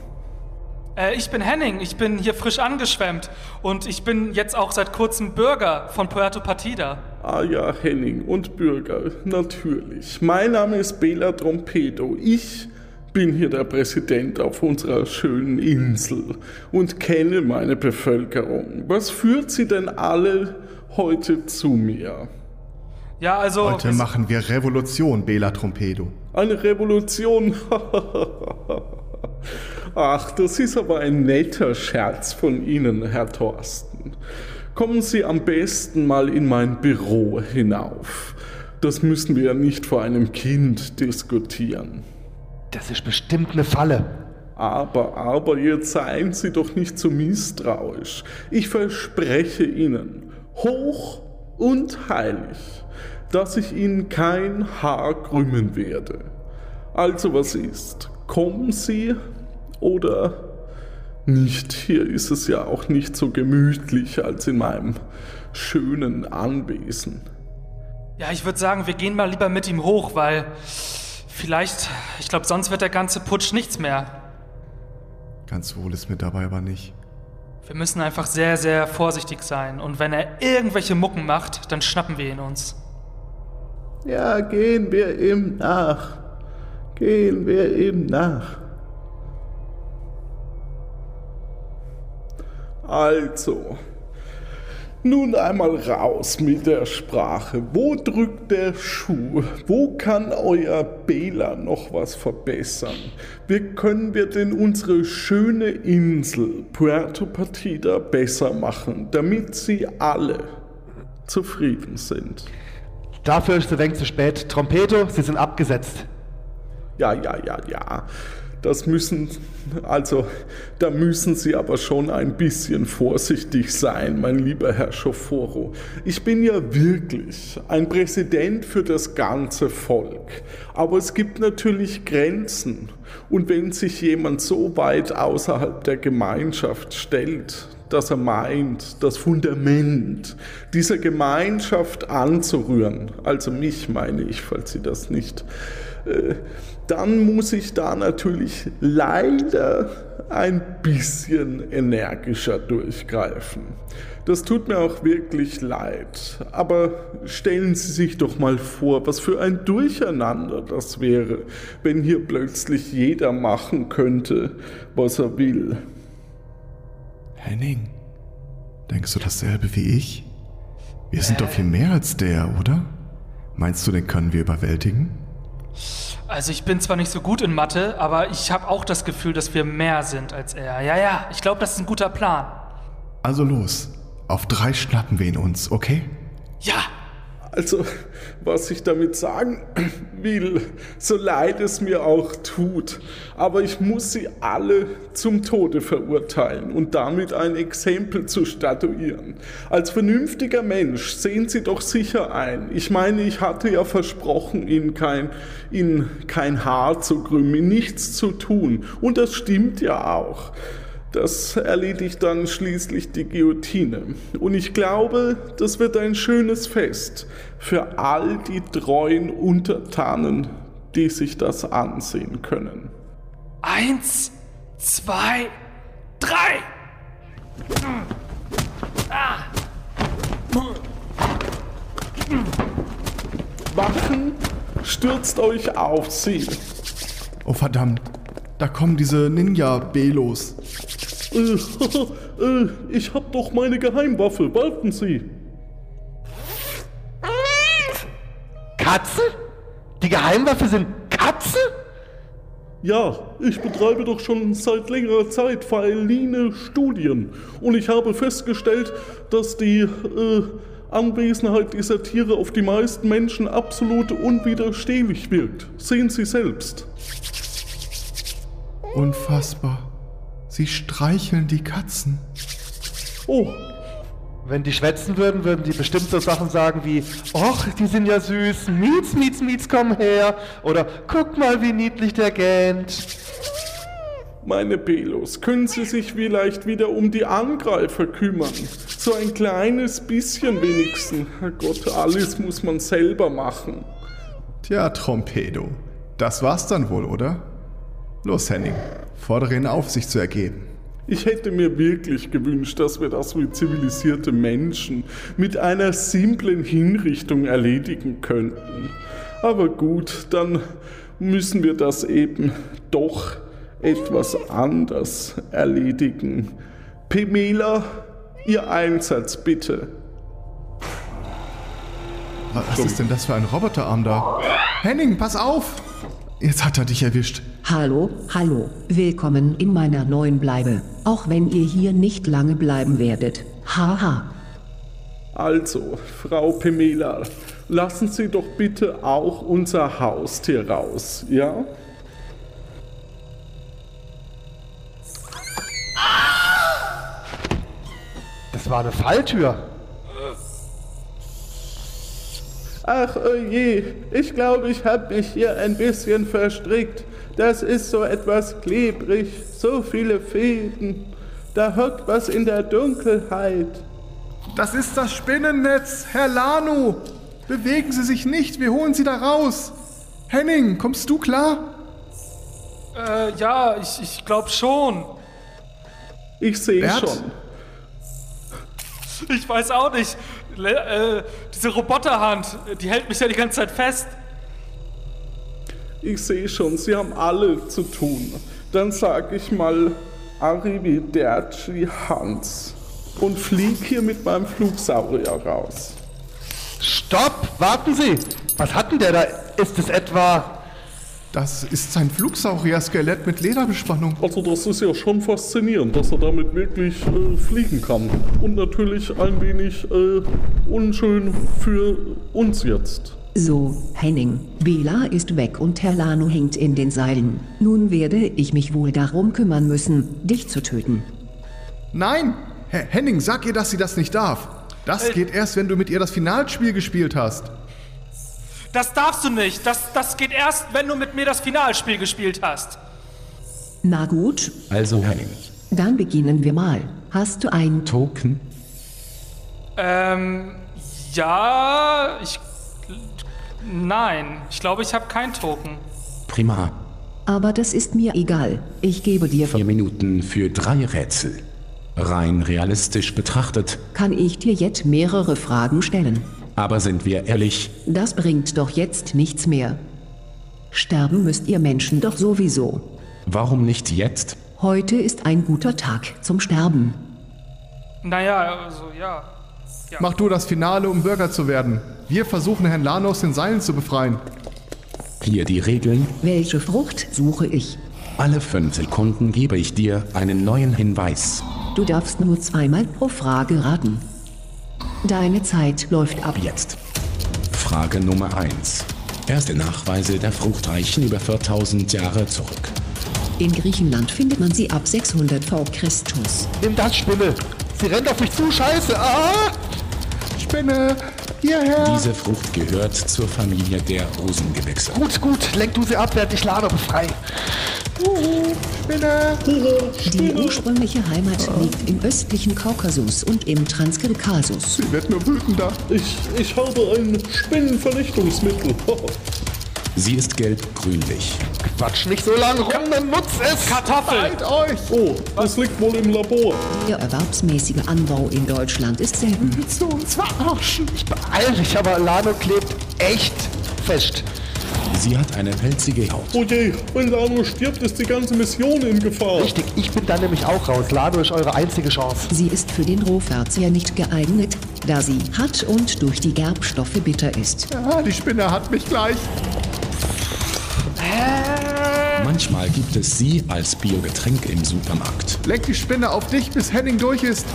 Äh, ich bin Henning, ich bin hier frisch angeschwemmt und ich bin jetzt auch seit kurzem Bürger von Puerto Partida. Ah ja, Henning und Bürger, natürlich. Mein Name ist Bela Trompedo. Ich bin hier der Präsident auf unserer schönen Insel und kenne meine Bevölkerung. Was führt sie denn alle heute zu mir? Ja, also. Heute machen wir Revolution, Bela Trompedo. Eine Revolution? Ach, das ist aber ein netter Scherz von Ihnen, Herr Thorsten. Kommen Sie am besten mal in mein Büro hinauf. Das müssen wir ja nicht vor einem Kind diskutieren. Das ist bestimmt eine Falle. Aber, aber, jetzt seien Sie doch nicht so misstrauisch. Ich verspreche Ihnen, hoch und heilig, dass ich Ihnen kein Haar krümmen werde. Also was ist? Kommen Sie oder nicht. Hier ist es ja auch nicht so gemütlich als in meinem schönen Anwesen. Ja, ich würde sagen, wir gehen mal lieber mit ihm hoch, weil vielleicht, ich glaube, sonst wird der ganze Putsch nichts mehr. Ganz wohl ist mir dabei aber nicht. Wir müssen einfach sehr, sehr vorsichtig sein. Und wenn er irgendwelche Mucken macht, dann schnappen wir ihn uns. Ja, gehen wir ihm nach. Gehen wir ihm nach. Also, nun einmal raus mit der Sprache. Wo drückt der Schuh? Wo kann euer Bela noch was verbessern? Wie können wir denn unsere schöne Insel Puerto Partida besser machen, damit sie alle zufrieden sind? Dafür ist es wenig zu spät. Trompeto, Sie sind abgesetzt. Ja, ja, ja, ja. Das müssen, also, da müssen Sie aber schon ein bisschen vorsichtig sein, mein lieber Herr Schoforo. Ich bin ja wirklich ein Präsident für das ganze Volk. Aber es gibt natürlich Grenzen. Und wenn sich jemand so weit außerhalb der Gemeinschaft stellt, dass er meint, das Fundament dieser Gemeinschaft anzurühren, also mich meine ich, falls Sie das nicht äh, dann muss ich da natürlich leider ein bisschen energischer durchgreifen. Das tut mir auch wirklich leid. Aber stellen Sie sich doch mal vor, was für ein Durcheinander das wäre, wenn hier plötzlich jeder machen könnte, was er will. Henning, denkst du dasselbe wie ich? Wir sind doch viel mehr als der, oder? Meinst du, den können wir überwältigen? Also ich bin zwar nicht so gut in Mathe, aber ich habe auch das Gefühl, dass wir mehr sind als er. Ja, ja, ich glaube, das ist ein guter Plan. Also los, auf drei schnappen wir ihn uns, okay? Ja, Also, was ich damit sagen will, so leid es mir auch tut, aber ich muss sie alle zum Tode verurteilen und damit ein Exempel zu statuieren. Als vernünftiger Mensch sehen Sie doch sicher ein. Ich meine, ich hatte ja versprochen, Ihnen kein, Ihnen kein Haar zu krümmen, nichts zu tun. Und das stimmt ja auch. Das erledigt dann schließlich die Guillotine. Und ich glaube, das wird ein schönes Fest für all die treuen Untertanen, die sich das ansehen können. eins, zwei, drei. Wachen, stürzt euch auf sie. Oh verdammt, da kommen diese Ninja-Belos. Äh, äh, ich hab doch meine Geheimwaffe, warten Sie. Katze? Die Geheimwaffe sind Katze? Ja, ich betreibe doch schon seit längerer Zeit feline Studien und ich habe festgestellt, dass die äh, Anwesenheit dieser Tiere auf die meisten Menschen absolut unwiderstehlich wirkt. Sehen Sie selbst. Unfassbar. Sie streicheln die Katzen. Oh, Wenn die schwätzen würden, würden die bestimmt so Sachen sagen wie, Och, die sind ja süß, Mietz, Mietz, Mietz, komm her. Oder guck mal, wie niedlich der gähnt. meine Belos, können Sie sich vielleicht wieder um die Angreifer kümmern? So ein kleines bisschen wenigstens. Herrgott, alles muss man selber machen. Tja, Trompedo. Das war's dann wohl, oder? Los, Henning. Fordere ihn auf, sich zu ergeben. Ich hätte mir wirklich gewünscht, dass wir das wie zivilisierte Menschen mit einer simplen Hinrichtung erledigen könnten. Aber gut, dann müssen wir das eben doch etwas anders erledigen. Pemela, Ihr Einsatz bitte. Was ist denn das für ein Roboterarm da? Henning, pass auf! Jetzt hat er dich erwischt. Hallo, hallo, willkommen in meiner neuen Bleibe, auch wenn ihr hier nicht lange bleiben werdet. Haha. Also, Frau Pemela, lassen Sie doch bitte auch unser Haustier raus, ja? Das war eine Falltür. Ach oje, ich glaube, ich habe mich hier ein bisschen verstrickt. Das ist so etwas klebrig, so viele Fäden. Da hockt was in der Dunkelheit. Das ist das Spinnennetz, Herr Lanu. Bewegen Sie sich nicht, wir holen Sie da raus. Henning, kommst du klar? Äh, ja, ich, ich glaube schon. Ich sehe schon. Ich weiß auch nicht. Le äh, diese Roboterhand, die hält mich ja die ganze Zeit fest. Ich sehe schon, Sie haben alle zu tun. Dann sag ich mal Arrivederci Hans und flieg hier mit meinem Flugsaurier raus. Stopp! Warten Sie! Was hat denn der da? Ist es etwa. Das ist sein Flugsaurier-Skelett mit Lederbespannung. Also das ist ja schon faszinierend, dass er damit wirklich äh, fliegen kann. Und natürlich ein wenig äh, unschön für uns jetzt. So, Henning, Bela ist weg und Herr Lano hängt in den Seilen. Nun werde ich mich wohl darum kümmern müssen, dich zu töten. Nein! Herr Henning, sag ihr, dass sie das nicht darf. Das geht erst, wenn du mit ihr das Finalspiel gespielt hast. Das darfst du nicht. Das, das geht erst, wenn du mit mir das Finalspiel gespielt hast. Na gut, Also Henning, dann beginnen wir mal. Hast du ein Token? Ähm, ja, ich. Nein, ich glaube, ich habe kein Token. Prima. Aber das ist mir egal. Ich gebe dir. Vier Minuten für drei Rätsel. Rein realistisch betrachtet, Kann ich dir jetzt mehrere Fragen stellen? Aber sind wir ehrlich, Das bringt doch jetzt nichts mehr. Sterben müsst ihr Menschen doch sowieso. warum nicht jetzt? Heute ist ein guter Tag zum Sterben. Naja, also ja. Mach du das Finale, um Bürger zu werden. Wir versuchen, Herrn Lano aus den Seilen zu befreien. Hier die Regeln. Welche Frucht suche ich? Alle fünf Sekunden gebe ich dir einen neuen Hinweis. Du darfst nur zweimal pro Frage raten. Deine Zeit läuft ab. Jetzt. Frage Nummer 1. Erste Nachweise der Frucht reichen über 4000 Jahre zurück. In Griechenland findet man sie ab 600 v. Christus. Nimm das, Spinne! Sie rennt auf mich zu, Scheiße! Ah! Spinne, hierher! Diese Frucht gehört zur Familie der Rosengewächse. Gut, gut, lenk du sie ab, während ich Lano befrei. Uhu, Spinne! Die ursprüngliche Heimat liegt im östlichen Kaukasus und im Transkaukasus. Sie wird nur wütender. Ich, ich habe ein Spinnenvernichtungsmittel. Sie ist gelb-grünlich. Quatsch nicht so lange rum, dann nutz es! Kartoffeln! Halt euch! Oh, das liegt wohl im Labor. Der erwerbsmäßige Anbau in Deutschland ist selten. Willst du uns verarschen? Ich beeil dich, aber Lano klebt echt fest. Sie hat eine pelzige Haut. Oh je, wenn Lano stirbt, ist die ganze Mission in Gefahr. Richtig, ich bin dann nämlich auch raus. Lano ist eure einzige Chance. Sie ist für den Rohverzehr nicht geeignet, da sie hart und durch die Gerbstoffe bitter ist. Ah, die Spinne hat mich gleich. Manchmal gibt es sie als Biogetränk im Supermarkt. Lenk die Spinne auf dich, bis Henning durch ist.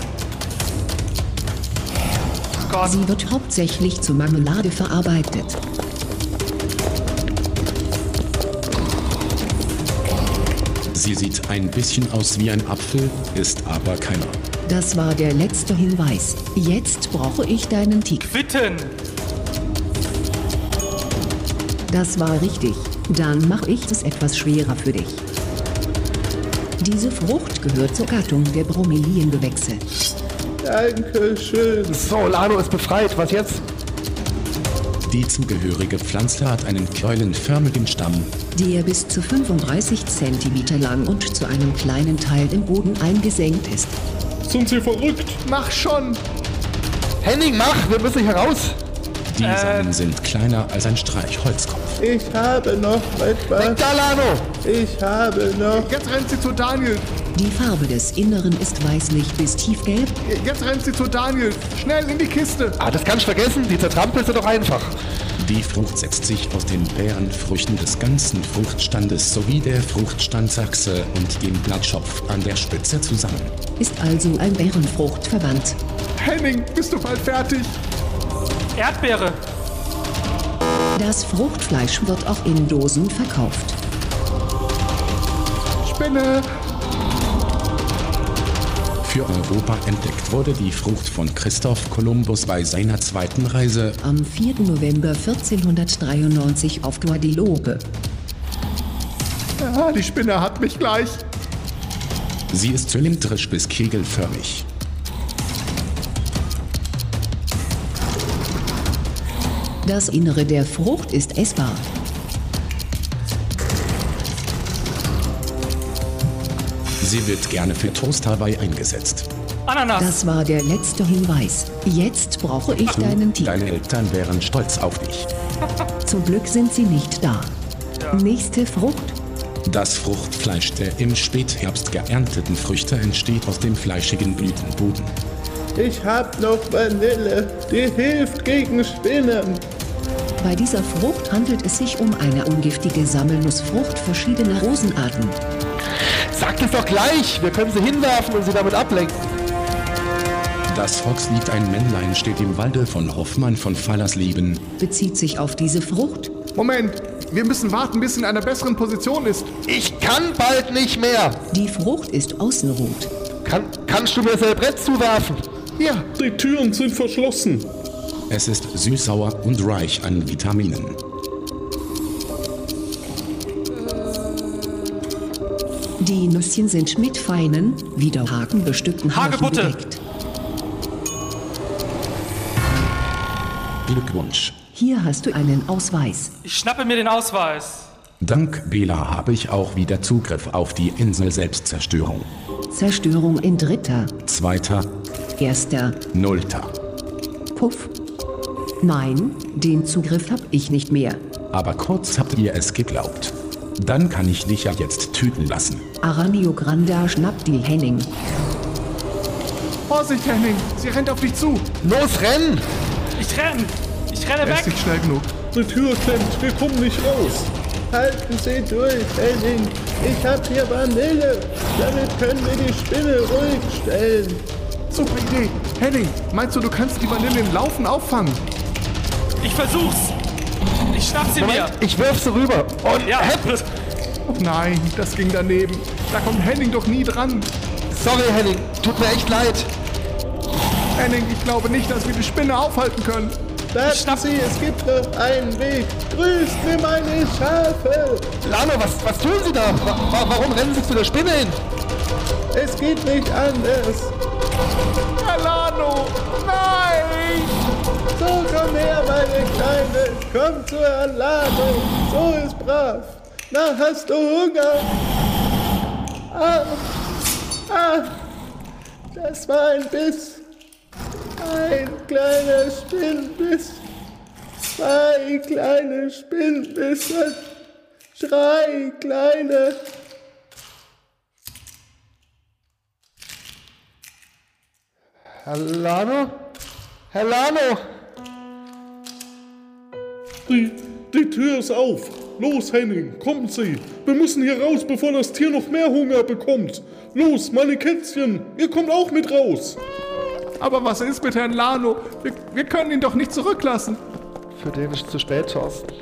Sie wird hauptsächlich zu Marmelade verarbeitet. Sie sieht ein bisschen aus wie ein Apfel, ist aber keiner. Das war der letzte Hinweis. Jetzt brauche ich deinen Tick. Quitten! Das war richtig. Dann mache ich es etwas schwerer für dich. Diese Frucht gehört zur Gattung der Bromeliengewächse. Dankeschön. So, Lano ist befreit. Was jetzt? Die zugehörige Pflanze hat einen keulenförmigen Stamm. der bis zu 35 cm lang und zu einem kleinen Teil im Boden eingesenkt ist. Sind Sie verrückt? Mach schon! Henning, mach! Wir müssen hier raus! Die Samen sind kleiner als ein Streichholzkopf. Ich habe noch etwas. Lenk da, Lano! Ich habe noch. Jetzt rennt sie zu Daniel! Die Farbe des Inneren ist weißlich bis tiefgelb. Jetzt rennt sie zu Daniel! Schnell in die Kiste! Ah, das kannst du vergessen. Die zertrampelst du doch einfach. Die Frucht setzt sich aus den Beerenfrüchten des ganzen Fruchtstandes sowie der Fruchtstandsachse und dem Blattschopf an der Spitze zusammen. Ist also ein Bärenfruchtverband. Henning, bist du bald fertig? Erdbeere! Das Fruchtfleisch wird auch in Dosen verkauft. Spinne! Für Europa entdeckt wurde die Frucht von Christoph Kolumbus bei seiner zweiten Reise. Am 4. November 1493 auf Guadeloupe. Ah, die Spinne hat mich gleich. Sie ist zylindrisch bis kegelförmig. Das Innere der Frucht ist essbar. Sie wird gerne für Toast Hawaii eingesetzt. Ananas. Das war der letzte Hinweis. Jetzt brauche ich deinen Tipp. Deine Eltern wären stolz auf dich. Zum Glück sind sie nicht da. Nächste Frucht. Das Fruchtfleisch der im Spätherbst geernteten Früchte entsteht aus dem fleischigen Blütenboden. Ich hab noch Vanille, die hilft gegen Spinnen. Bei dieser Frucht handelt es sich um eine ungiftige Sammelnussfrucht verschiedener Rosenarten. Sagt es doch gleich! Wir können sie hinwerfen und sie damit ablenken. Das Volkslied Ein Männlein steht im Walde von Hoffmann von Fallersleben. Bezieht sich auf diese Frucht. Moment, wir müssen warten, bis sie in einer besseren Position ist. Ich kann bald nicht mehr! Die Frucht ist außenrot. Kann, kannst du mir das Brett zuwerfen? Ja, Die Türen sind verschlossen. Es ist süß-sauer und reich an Vitaminen. Die Nüsschen sind mit feinen, wieder hakenbestückten Haaren bedeckt. Glückwunsch. Hier hast du einen Ausweis. Ich schnappe mir den Ausweis. Dank Bela habe ich auch wieder Zugriff auf die Insel Selbstzerstörung. Zerstörung in dritter, Zweiter, erster, Nullter. Puff. Nein, den Zugriff hab ich nicht mehr. Aber kurz habt ihr es geglaubt. Dann kann ich dich ja jetzt töten lassen. Aranio Granda schnappt die Henning. Vorsicht, Henning, sie rennt auf dich zu. Los, renn! Ich renn. Ich renne weg. nicht schnell genug. Die Tür klemmt, wir kommen nicht raus. Halten Sie durch, Henning. Ich hab hier Vanille. Damit können wir die Spinne ruhig stellen. Super Idee. Henning, meinst du, du kannst die Vanille im Laufen auffangen? Ich versuch's. Ich schnapp sie mir. Moment, ich wirf sie rüber. Und Ja. Oh nein, das ging daneben. Da kommt Henning doch nie dran. sorry, Henning, tut mir echt leid. Henning, ich glaube nicht, dass wir die Spinne aufhalten können. Warten Sie, es gibt noch einen Weg. Grüßt mir meine Schafe. Lano, was, was tun Sie da? Wa wa warum rennen Sie zu der Spinne hin? Es geht nicht anders. Alano, nein! So, komm her, meine Kleine. Komm zur Alane. So ist brav. Na, hast du Hunger? Ah, ah, das war ein Biss. Ein kleiner Spinnbiss. Zwei kleine Spinnbisse. Drei kleine. Herr Lano? Die, die Tür ist auf. Los, Henning, kommen Sie. Wir müssen hier raus, bevor das Tier noch mehr Hunger bekommt. Los, meine Kätzchen, ihr kommt auch mit raus. Aber was ist mit Herrn Lano? Wir, wir können ihn doch nicht zurücklassen. Für den ist zu spät, Thorsten.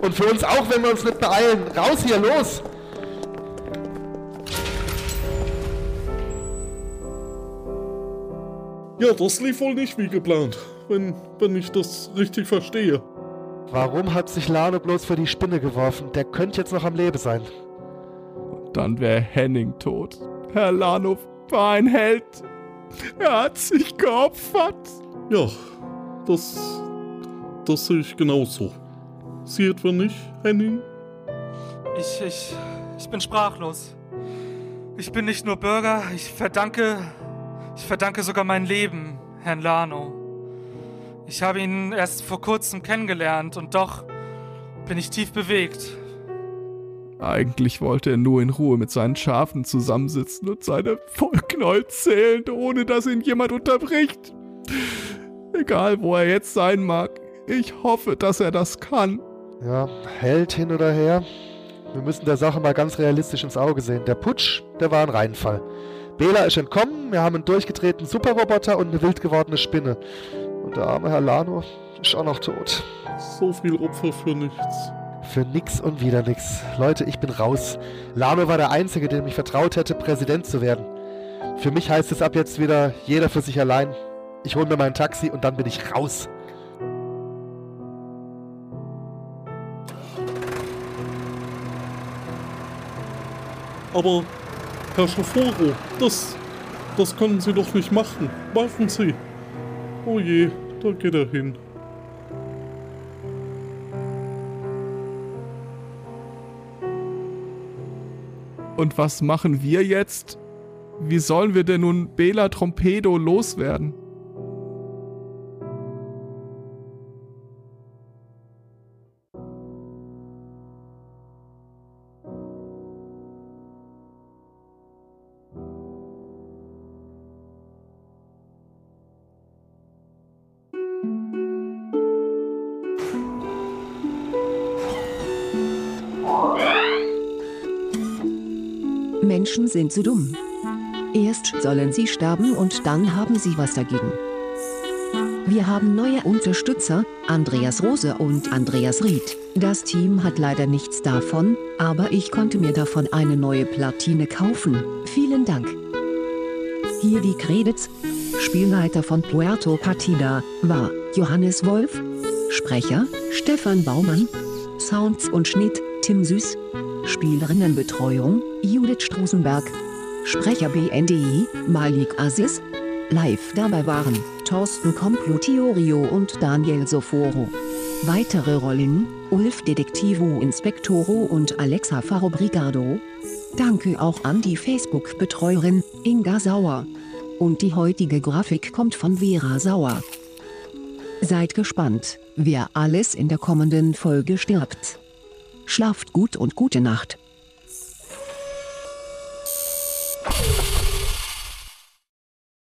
Und für uns auch, wenn wir uns nicht beeilen. Raus hier, los! Ja, das lief wohl nicht wie geplant, wenn, wenn ich das richtig verstehe. Warum hat sich Lano bloß für die Spinne geworfen? Der könnte jetzt noch am Leben sein. Dann wäre Henning tot. Herr Lano war ein Held. Er hat sich geopfert. Ja, das, das sehe ich genauso. Sie etwa nicht, Henning? Ich, ich, ich bin sprachlos. Ich bin nicht nur Bürger, ich verdanke, ich verdanke sogar mein Leben Herrn Lano. Ich habe ihn erst vor kurzem kennengelernt und doch bin ich tief bewegt. Eigentlich wollte er nur in Ruhe mit seinen Schafen zusammensitzen und seine Vollknäuel zählen, ohne dass ihn jemand unterbricht. Egal, wo er jetzt sein mag, ich hoffe, dass er das kann. Ja, Held hin oder her. Wir müssen der Sache mal ganz realistisch ins Auge sehen. Der Putsch, der war ein Reinfall. Bela ist entkommen, wir haben einen durchgedrehten Superroboter und eine wild gewordene Spinne. Und der arme Herr Lano ist auch noch tot. So viel Opfer für nichts. Für nix und wieder nix. Leute, ich bin raus. Lano war der Einzige, dem ich vertraut hätte, Präsident zu werden. Für mich heißt es ab jetzt wieder jeder für sich allein. Ich hole mir mein Taxi und dann bin ich raus. Aber Herr Schoforo, das, das können Sie doch nicht machen. Warten Sie. Oh je, da geht er hin. Und was machen wir jetzt? Wie sollen wir denn nun Bela Trompedo loswerden? Sind so dumm. Erst sollen sie sterben und dann haben sie was dagegen. Wir haben neue Unterstützer, Andreas Rose und Andreas Ried. Das Team hat leider nichts davon, aber ich konnte mir davon eine neue Platine kaufen. Vielen Dank. Hier die Credits. Spielleiter von Puerto Partida war Johannes Wolf. Sprecher Stefan Baumann. Sounds und Schnitt Tim Süß. Spielerinnenbetreuung Judith Strusenberg. Sprecher BNDI Malik Aziz. Live dabei waren Thorsten Complotiorio und Daniel Soforo. Weitere Rollen Ulf Detektivo Inspektoro und Alexa Farobrigado. Danke auch an die Facebook-Betreuerin Inga Sauer. Und die heutige Grafik kommt von Vera Sauer. Seid gespannt, wer alles in der kommenden Folge stirbt. Schlaft gut und gute Nacht.